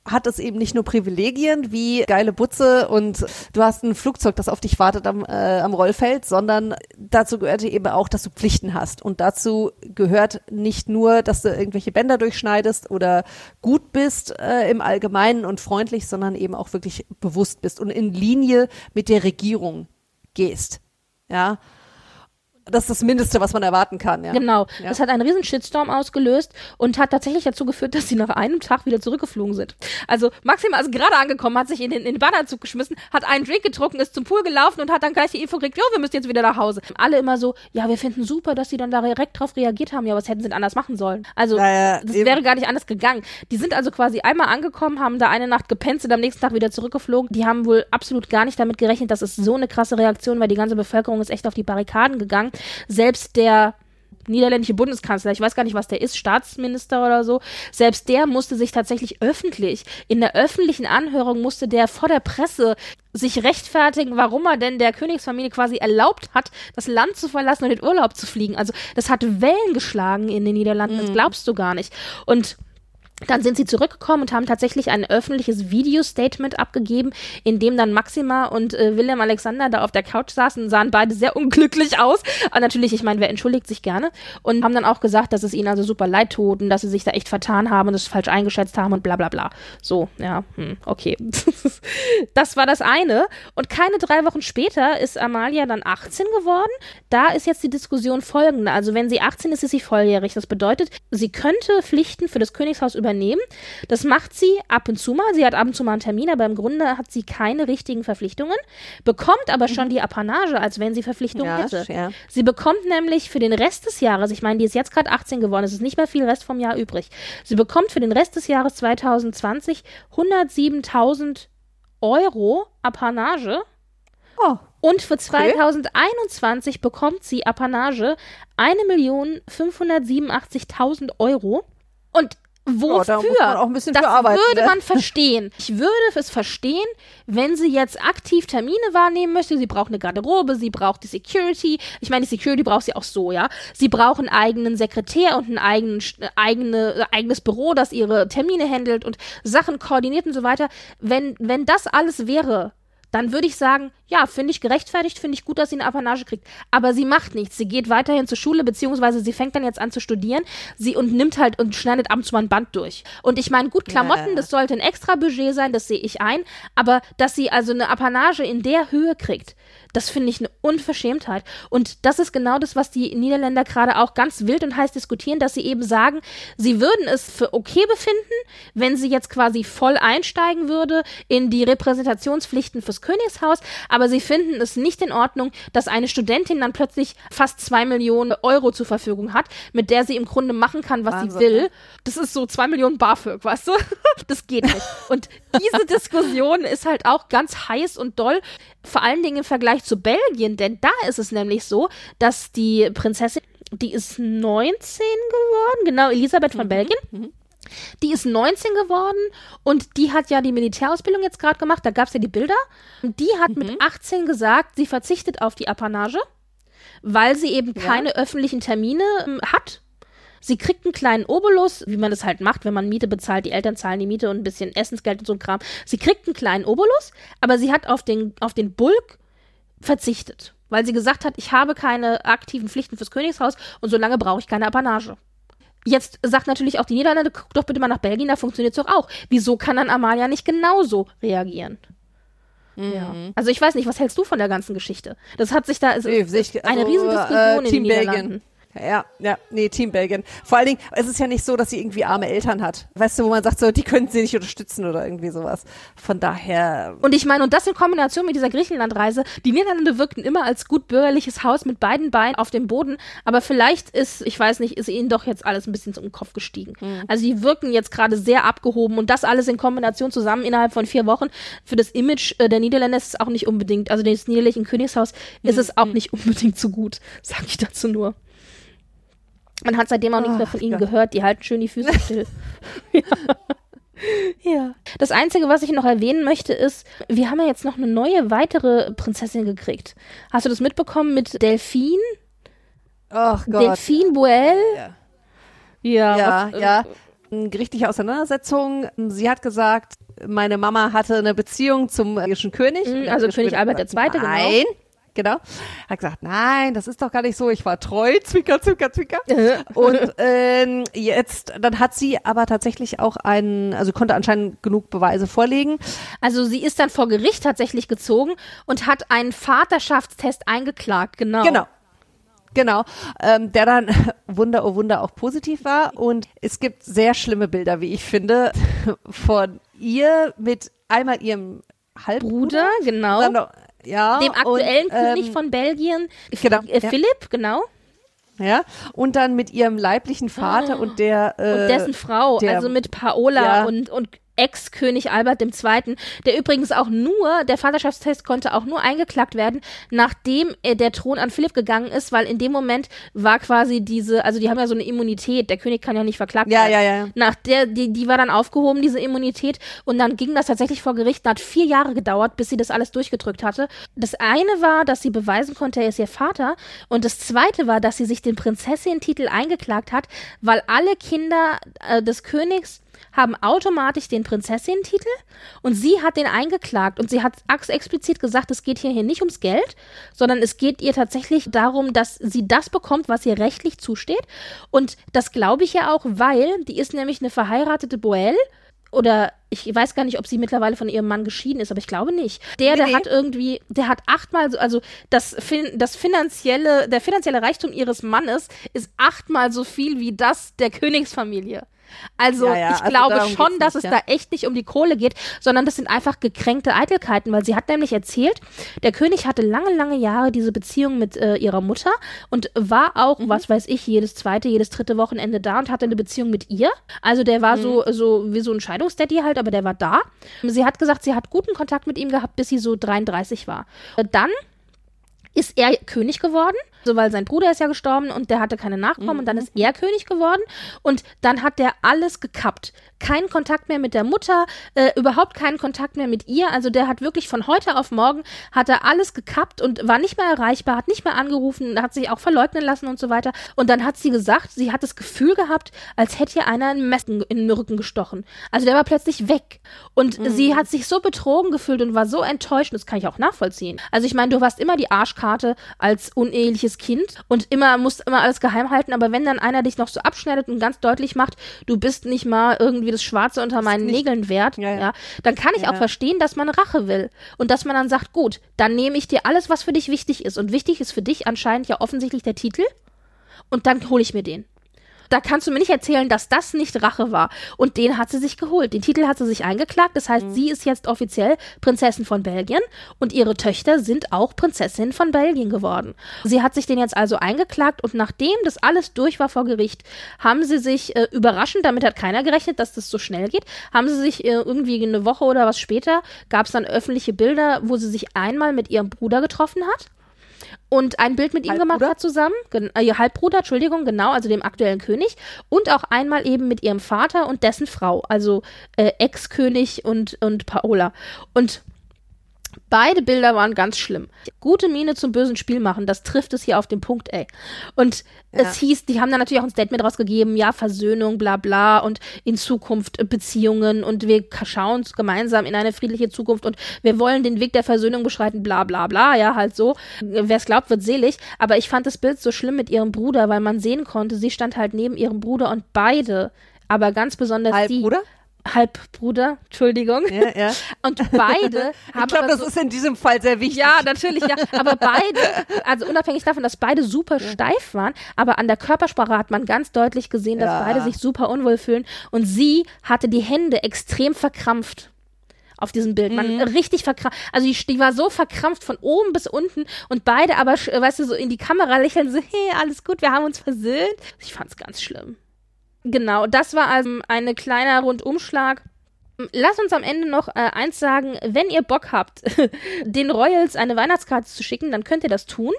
hat es eben nicht nur Privilegien wie geile Butze und du hast ein Flugzeug, das auf dich wartet am, äh, am Rollfeld, sondern dazu gehört eben auch, dass du Pflichten hast. Und dazu gehört nicht nur, dass du irgendwelche Bänder durchschneidest oder gut bist äh, im Allgemeinen und freundlich, sondern eben auch wirklich bewusst bist und in Linie mit der Regierung gehst. Ja. Das ist das Mindeste, was man erwarten kann, ja. Genau. Ja. Das hat einen riesen Shitstorm ausgelöst und hat tatsächlich dazu geführt, dass sie nach einem Tag wieder zurückgeflogen sind. Also Maxima ist gerade angekommen, hat sich in den, in den Badeanzug geschmissen, hat einen Drink getrunken, ist zum Pool gelaufen und hat dann gleich die Info gekriegt, ja, wir müssen jetzt wieder nach Hause. Alle immer so, ja, wir finden super, dass sie dann da direkt drauf reagiert haben. Ja, was hätten sie denn anders machen sollen? Also, Ja, ja, das eben. wäre gar nicht anders gegangen. Die sind also quasi einmal angekommen, haben da eine Nacht gepennt, sind am nächsten Tag wieder zurückgeflogen. Die haben wohl absolut gar nicht damit gerechnet, dass es so eine krasse Reaktion war. Die ganze Bevölkerung ist echt auf die Barrikaden gegangen. Selbst der niederländische Bundeskanzler, ich weiß gar nicht, was der ist, Staatsminister oder so, selbst der musste sich tatsächlich öffentlich, in der öffentlichen Anhörung musste der vor der Presse sich rechtfertigen, warum er denn der Königsfamilie quasi erlaubt hat, das Land zu verlassen und in Urlaub zu fliegen. Also das hat Wellen geschlagen in den Niederlanden, das glaubst du gar nicht. Und dann sind sie zurückgekommen und haben tatsächlich ein öffentliches Video-Statement abgegeben, in dem dann Maxima und äh, Willem Alexander da auf der Couch saßen, sahen beide sehr unglücklich aus. Aber natürlich, ich meine, wer entschuldigt sich gerne? Und haben dann auch gesagt, dass es ihnen also super leid tut und dass sie sich da echt vertan haben und es falsch eingeschätzt haben und bla bla bla. So, ja, hm, okay. das war das eine. Und keine drei Wochen später ist Amalia dann 18 geworden. Da ist jetzt die Diskussion folgende. Also wenn sie 18 ist, ist sie volljährig. Das bedeutet, sie könnte Pflichten für das Königshaus übernehmen. Das macht sie ab und zu mal. Sie hat ab und zu mal einen Termin, aber im Grunde hat sie keine richtigen Verpflichtungen, bekommt aber schon die Apanage, als wenn sie Verpflichtungen Ja, hätte. ja. Sie bekommt nämlich für den Rest des Jahres, ich meine, die ist jetzt gerade 18 geworden, es ist nicht mehr viel Rest vom Jahr übrig. Sie bekommt für den Rest des Jahres 2020 107.000 Euro Apanage Oh, und für 2021 bekommt sie Apanage 1.587.000 Euro. Und wofür? Ja, das würde ne? man verstehen. Ich würde es verstehen, wenn sie jetzt aktiv Termine wahrnehmen möchte. Sie braucht eine Garderobe, sie braucht die Security. Ich meine, die Security braucht sie auch so, ja. Sie braucht einen eigenen Sekretär und ein eigenen, äh, eigene, äh, eigenes Büro, das ihre Termine handelt und Sachen koordiniert und so weiter. Wenn, wenn das alles wäre, dann würde ich sagen, ja, finde ich gerechtfertigt, finde ich gut, dass sie eine Apanage kriegt. Aber sie macht nichts. Sie geht weiterhin zur Schule, beziehungsweise sie fängt dann jetzt an zu studieren. Sie und nimmt halt und schneidet ab und zu mal ein Band durch. Und ich meine, gut, Klamotten, Ja. das sollte ein extra Budget sein, das sehe ich ein. Aber dass sie also eine Apanage in der Höhe kriegt, das finde ich eine Unverschämtheit. Und das ist genau das, was die Niederländer gerade auch ganz wild und heiß diskutieren, dass sie eben sagen, sie würden es für okay befinden, wenn sie jetzt quasi voll einsteigen würde in die Repräsentationspflichten fürs Königshaus, aber sie finden es nicht in Ordnung, dass eine Studentin dann plötzlich fast zwei Millionen Euro zur Verfügung hat, mit der sie im Grunde machen kann, was Wahnsinn, sie will. ne? Das ist so zwei Millionen BAföG, weißt du? Das geht nicht. Und diese Diskussion ist halt auch ganz heiß und doll, vor allen Dingen im Vergleich zu Belgien, denn da ist es nämlich so, dass die Prinzessin, die ist 19 geworden, genau, Elisabeth von Belgien. Die ist 19 geworden und die hat ja die Militärausbildung jetzt gerade gemacht, da gab es ja die Bilder. Und die hat mit 18 gesagt, sie verzichtet auf die Apanage, weil sie eben keine öffentlichen Termine ähm, hat. Sie kriegt einen kleinen Obolus, wie man das halt macht, wenn man Miete bezahlt. Die Eltern zahlen die Miete und ein bisschen Essensgeld und so ein Kram. Sie kriegt einen kleinen Obolus, aber sie hat auf den, auf den Bulk verzichtet, weil sie gesagt hat, ich habe keine aktiven Pflichten fürs Königshaus und solange brauche ich keine Apanage. Jetzt sagt natürlich auch die Niederlande, guck doch bitte mal nach Belgien, da funktioniert es doch auch. Wieso kann dann Amalia nicht genauso reagieren? Ja. Also ich weiß nicht, was hältst du von der ganzen Geschichte? Das hat sich da also, Nee, sehe ich- eine also, Riesendiskussion äh, in den Team Belgien. Ja, ja, nee, Team Belgien. Vor allen Dingen, es ist ja nicht so, dass sie irgendwie arme Eltern hat. Weißt du, wo man sagt, so, die können sie nicht unterstützen oder irgendwie sowas. Von daher, Und ich meine, und das in Kombination mit dieser Griechenlandreise, die Niederlande wirkten immer als gut bürgerliches Haus mit beiden Beinen auf dem Boden, aber vielleicht ist, ich weiß nicht, ist ihnen doch jetzt alles ein bisschen zum Kopf gestiegen. Also die wirken jetzt gerade sehr abgehoben und das alles in Kombination zusammen innerhalb von vier Wochen. Für das Image äh, der Niederländer ist es auch nicht unbedingt, also des niederländischen Königshaus ist es auch nicht unbedingt so gut, sag ich dazu nur. Man hat seitdem auch nichts mehr von Ach ihnen Gott. gehört, die halten schön die Füße still. ja. ja. Das Einzige, was ich noch erwähnen möchte, ist, wir haben ja jetzt noch eine neue, weitere Prinzessin gekriegt. Hast du das mitbekommen mit Delphine? ach Gott. Delphine Boel? Ja. Ja, Ja, was, äh, ja. Eine gerichtliche Auseinandersetzung. Sie hat gesagt, meine Mama hatte eine Beziehung zum irischen König. Mhm, also König Albert II., genau. Nein, genau. Hat gesagt, nein, das ist doch gar nicht so. Ich war treu, Zwicker, Zwicker, Zwicker. Äh. Und ähm, jetzt, dann hat sie aber tatsächlich auch einen, also konnte anscheinend genug Beweise vorlegen. Also sie ist dann vor Gericht tatsächlich gezogen und hat einen Vaterschaftstest eingeklagt, genau. Genau. Genau, ähm, der dann Wunder, oh Wunder auch positiv war. Und es gibt sehr schlimme Bilder, wie ich finde, von ihr mit einmal ihrem Halbbruder, Bruder, genau. dann noch, ja, Dem aktuellen und, ähm, König von Belgien, genau, äh, ja. Philipp, genau. Ja, und dann mit ihrem leiblichen Vater und der äh, Und dessen Frau, der- also mit Paola Ja. und, und Ex-König Albert II., der übrigens auch nur, der Vaterschaftstest konnte auch nur eingeklagt werden, nachdem äh, der Thron an Philipp gegangen ist, weil in dem Moment war quasi diese, also die haben ja so eine Immunität, der König kann ja nicht verklagt Ja, werden. ja, ja. Nach der, die, die war dann aufgehoben, diese Immunität, und dann ging das tatsächlich vor Gericht, und hat vier Jahre gedauert, bis sie das alles durchgedrückt hatte. Das eine war, dass sie beweisen konnte, er ist ihr Vater, und das zweite war, dass sie sich den Prinzessin-Titel eingeklagt hat, weil alle Kinder äh, des Königs haben automatisch den Prinzessin-Titel und sie hat den eingeklagt und sie hat ex- explizit gesagt, es geht hier, hier nicht ums Geld, sondern es geht ihr tatsächlich darum, dass sie das bekommt, was ihr rechtlich zusteht und das glaube ich ja auch, weil die ist nämlich eine verheiratete Boelle oder ich weiß gar nicht, ob sie mittlerweile von ihrem Mann geschieden ist, aber ich glaube nicht. Der, Nee, der nee. hat irgendwie, der hat achtmal, so- also das, fin das finanzielle, der finanzielle Reichtum ihres Mannes ist achtmal so viel wie das der Königsfamilie. Also Ja, ja, ich also glaube schon, dass nicht, es ja. da echt nicht um die Kohle geht, sondern das sind einfach gekränkte Eitelkeiten, weil sie hat nämlich erzählt, der König hatte lange, lange Jahre diese Beziehung mit äh, ihrer Mutter und war auch, Mhm. was weiß ich, jedes zweite, jedes dritte Wochenende da und hatte eine Beziehung mit ihr. Also der war so, Mhm. so wie so ein Scheidungsdaddy halt, aber der war da. Sie hat gesagt, sie hat guten Kontakt mit ihm gehabt, bis sie so 33 war. Dann ist er König geworden, so weil sein Bruder ist ja gestorben und der hatte keine Nachkommen und dann ist er König geworden und dann hat der alles gekappt. Keinen Kontakt mehr mit der Mutter, äh, überhaupt keinen Kontakt mehr mit ihr. Also der hat wirklich von heute auf morgen hat er alles gekappt und war nicht mehr erreichbar, hat nicht mehr angerufen, hat sich auch verleugnen lassen und so weiter. Und dann hat sie gesagt, sie hat das Gefühl gehabt, als hätte ihr einer ein Messer in den Rücken gestochen. Also der war plötzlich weg. Und sie hat sich so betrogen gefühlt und war so enttäuscht. Und das kann ich auch nachvollziehen. Also ich meine, du warst immer die Arschkarte als uneheliches Kind und immer musst immer alles geheim halten. Aber wenn dann einer dich noch so abschneidet und ganz deutlich macht, du bist nicht mal irgendwie das Schwarze unter meinen Nägeln wert, Ja, ja, ja. dann kann ich Ja. auch verstehen, dass man Rache will. Und dass man dann sagt, gut, dann nehme ich dir alles, was für dich wichtig ist. Und wichtig ist für dich anscheinend ja offensichtlich der Titel. Und dann hole ich mir den. Da kannst du mir nicht erzählen, dass das nicht Rache war. Und den hat sie sich geholt. Den Titel hat sie sich eingeklagt. Das heißt, sie ist jetzt offiziell Prinzessin von Belgien und ihre Töchter sind auch Prinzessinnen von Belgien geworden. Sie hat sich den jetzt also eingeklagt und nachdem das alles durch war vor Gericht, haben sie sich äh, überraschend, damit hat keiner gerechnet, dass das so schnell geht, haben sie sich äh, irgendwie eine Woche oder was später, gab es dann öffentliche Bilder, wo sie sich einmal mit ihrem Bruder getroffen hat und ein Bild mit ihm gemacht Halbbruder? hat zusammen, gen äh, ihr Halbbruder, Entschuldigung, genau, also dem aktuellen König und auch einmal eben mit ihrem Vater und dessen Frau, also äh, Ex-König und, und Paola. Und Beide Bilder waren ganz schlimm. Gute Miene zum bösen Spiel machen, das trifft es hier auf den Punkt, ey. Und Ja. es hieß, die haben dann natürlich auch ein Statement rausgegeben, ja, Versöhnung, bla bla und in Zukunft äh, Beziehungen und wir schauen uns gemeinsam in eine friedliche Zukunft und wir wollen den Weg der Versöhnung beschreiten, bla bla bla, ja, halt so. Wer es glaubt, wird selig. Aber ich fand das Bild so schlimm mit ihrem Bruder, weil man sehen konnte, sie stand halt neben ihrem Bruder und beide, aber ganz besonders die. Halbbruder? Entschuldigung. Ja, ja. Und beide haben Ich glaube, das so ist in diesem Fall sehr wichtig. ja, natürlich, ja. Aber beide, also unabhängig davon, dass beide super steif waren, aber an der Körpersprache hat man ganz deutlich gesehen, dass Ja. beide sich super unwohl fühlen. Und sie hatte die Hände extrem verkrampft. Auf diesem Bild. Man richtig verkrampft. Also die, die war so verkrampft von oben bis unten und beide aber, sch- weißt du, so in die Kamera lächeln, so, hey, alles gut, wir haben uns versöhnt. Ich fand's ganz schlimm. Genau, das war also ein kleiner Rundumschlag. Lass uns am Ende noch äh, eins sagen, wenn ihr Bock habt, den Royals eine Weihnachtskarte zu schicken, dann könnt ihr das tun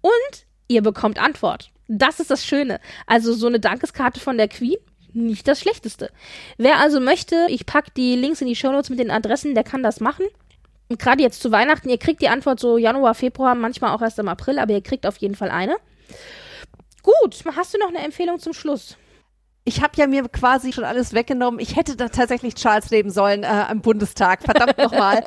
und ihr bekommt Antwort. Das ist das Schöne. Also so eine Dankeskarte von der Queen, nicht das Schlechteste. Wer also möchte, ich pack die Links in die Shownotes mit den Adressen, der kann das machen. Gerade jetzt zu Weihnachten, ihr kriegt die Antwort so Januar, Februar, manchmal auch erst im April, aber ihr kriegt auf jeden Fall eine. Gut, hast du noch eine Empfehlung zum Schluss? Ich habe ja mir quasi schon alles weggenommen. Ich hätte da tatsächlich Charles leben sollen äh, am Bundestag. Verdammt nochmal.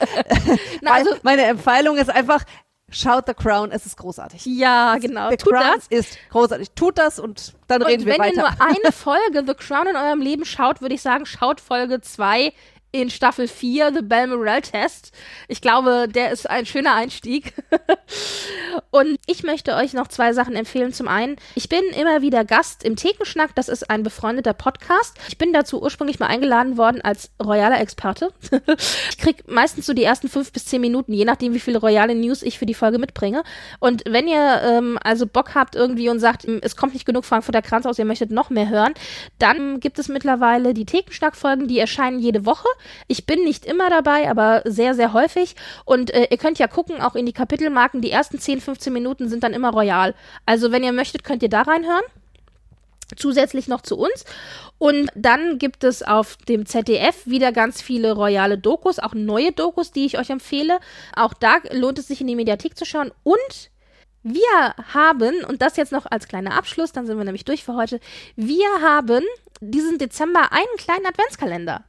Also- meine Empfehlung ist einfach, schaut The Crown, es ist großartig. Ja, genau. The Tut Crown das. ist großartig. Tut das und dann Und reden wir wenn ihr weiter. nur eine Folge The Crown in eurem Leben schaut, würde ich sagen, schaut Folge 2 in Staffel 4, The Bell Morale Test. Ich glaube, der ist ein schöner Einstieg. und ich möchte euch noch zwei Sachen empfehlen. Zum einen, ich bin immer wieder Gast im Thekenschnack. Das ist ein befreundeter Podcast. Ich bin dazu ursprünglich mal eingeladen worden als royaler Experte. ich krieg meistens so die ersten fünf bis zehn Minuten, je nachdem, wie viele royale News ich für die Folge mitbringe. Und wenn ihr ähm, also Bock habt irgendwie und sagt, es kommt nicht genug Frankfurter Kranz aus, ihr möchtet noch mehr hören, dann gibt es mittlerweile die Thekenschnack-Folgen, die erscheinen jede Woche. Ich bin nicht immer dabei, aber sehr, sehr häufig. Und äh, ihr könnt ja gucken, auch in die Kapitelmarken, die ersten 10, 15 Minuten sind dann immer royal. Also wenn ihr möchtet, könnt ihr da reinhören zusätzlich noch zu uns. Und dann gibt es auf dem ZDF wieder ganz viele royale Dokus, auch neue Dokus, die ich euch empfehle. Auch da lohnt es sich in die Mediathek zu schauen. Und wir haben, und das jetzt noch als kleiner Abschluss, dann sind wir nämlich durch für heute, wir haben diesen Dezember einen kleinen Adventskalender.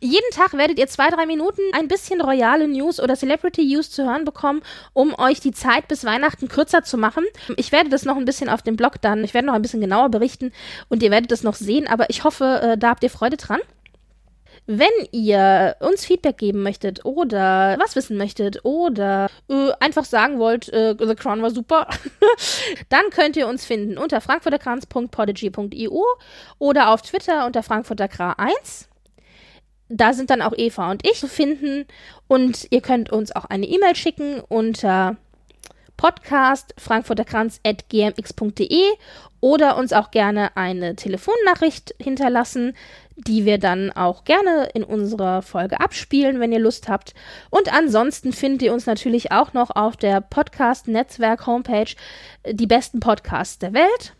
Jeden Tag werdet ihr zwei, drei Minuten ein bisschen royale News oder Celebrity News zu hören bekommen, um euch die Zeit bis Weihnachten kürzer zu machen. Ich werde das noch ein bisschen auf dem Blog dann, ich werde noch ein bisschen genauer berichten und ihr werdet das noch sehen, aber ich hoffe, äh, da habt ihr Freude dran. Wenn ihr uns Feedback geben möchtet oder was wissen möchtet oder äh, einfach sagen wollt, äh, The Crown war super, dann könnt ihr uns finden unter frankfurterkranz.podigy.io oder auf Twitter unter frankfurterkra1 da sind dann auch Eva und ich zu finden und ihr könnt uns auch eine E-Mail schicken unter podcast frankfurterkranz.gmx.de oder uns auch gerne eine Telefonnachricht hinterlassen, die wir dann auch gerne in unserer Folge abspielen, wenn ihr Lust habt. Und ansonsten findet ihr uns natürlich auch noch auf der Podcast-Netzwerk-Homepage die besten Podcasts der Welt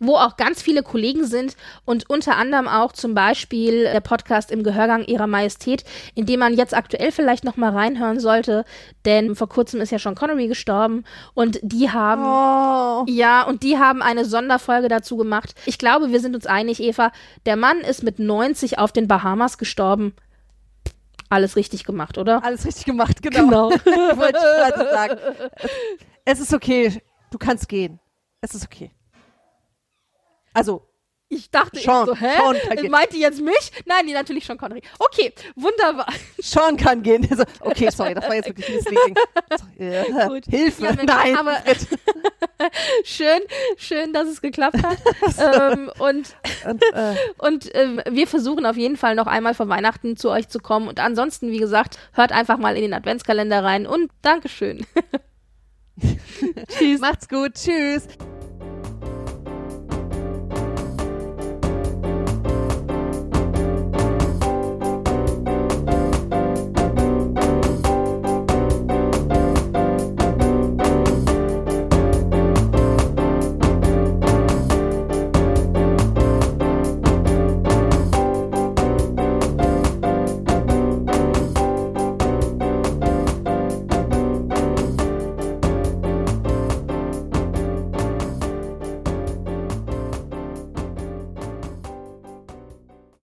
wo auch ganz viele Kollegen sind und unter anderem auch zum Beispiel der Podcast im Gehörgang ihrer Majestät, in dem man jetzt aktuell vielleicht noch mal reinhören sollte, denn vor kurzem ist ja schon Connery gestorben und die haben oh. ja und die haben eine Sonderfolge dazu gemacht. Ich glaube, wir sind uns einig, Eva. Der Mann ist mit 90 auf den Bahamas gestorben. Alles richtig gemacht, oder? Alles richtig gemacht, genau. genau. Wollte ich gerade sagen. Es ist okay. Du kannst gehen. Es ist okay. Also, ich dachte Sean, so, hä? Sean kann gehen. Meint die jetzt mich? Nein, die natürlich Sean Connery. Okay, wunderbar. Sean kann gehen. Okay, sorry, das war jetzt wirklich misleading. Gut. Hilfe, ja, nein. Aber schön, schön, dass es geklappt hat. ähm, und und, äh, und ähm, wir versuchen auf jeden Fall noch einmal vor Weihnachten zu euch zu kommen. Und ansonsten, wie gesagt, hört einfach mal in den Adventskalender rein und Dankeschön. Tschüss. Macht's gut. Tschüss.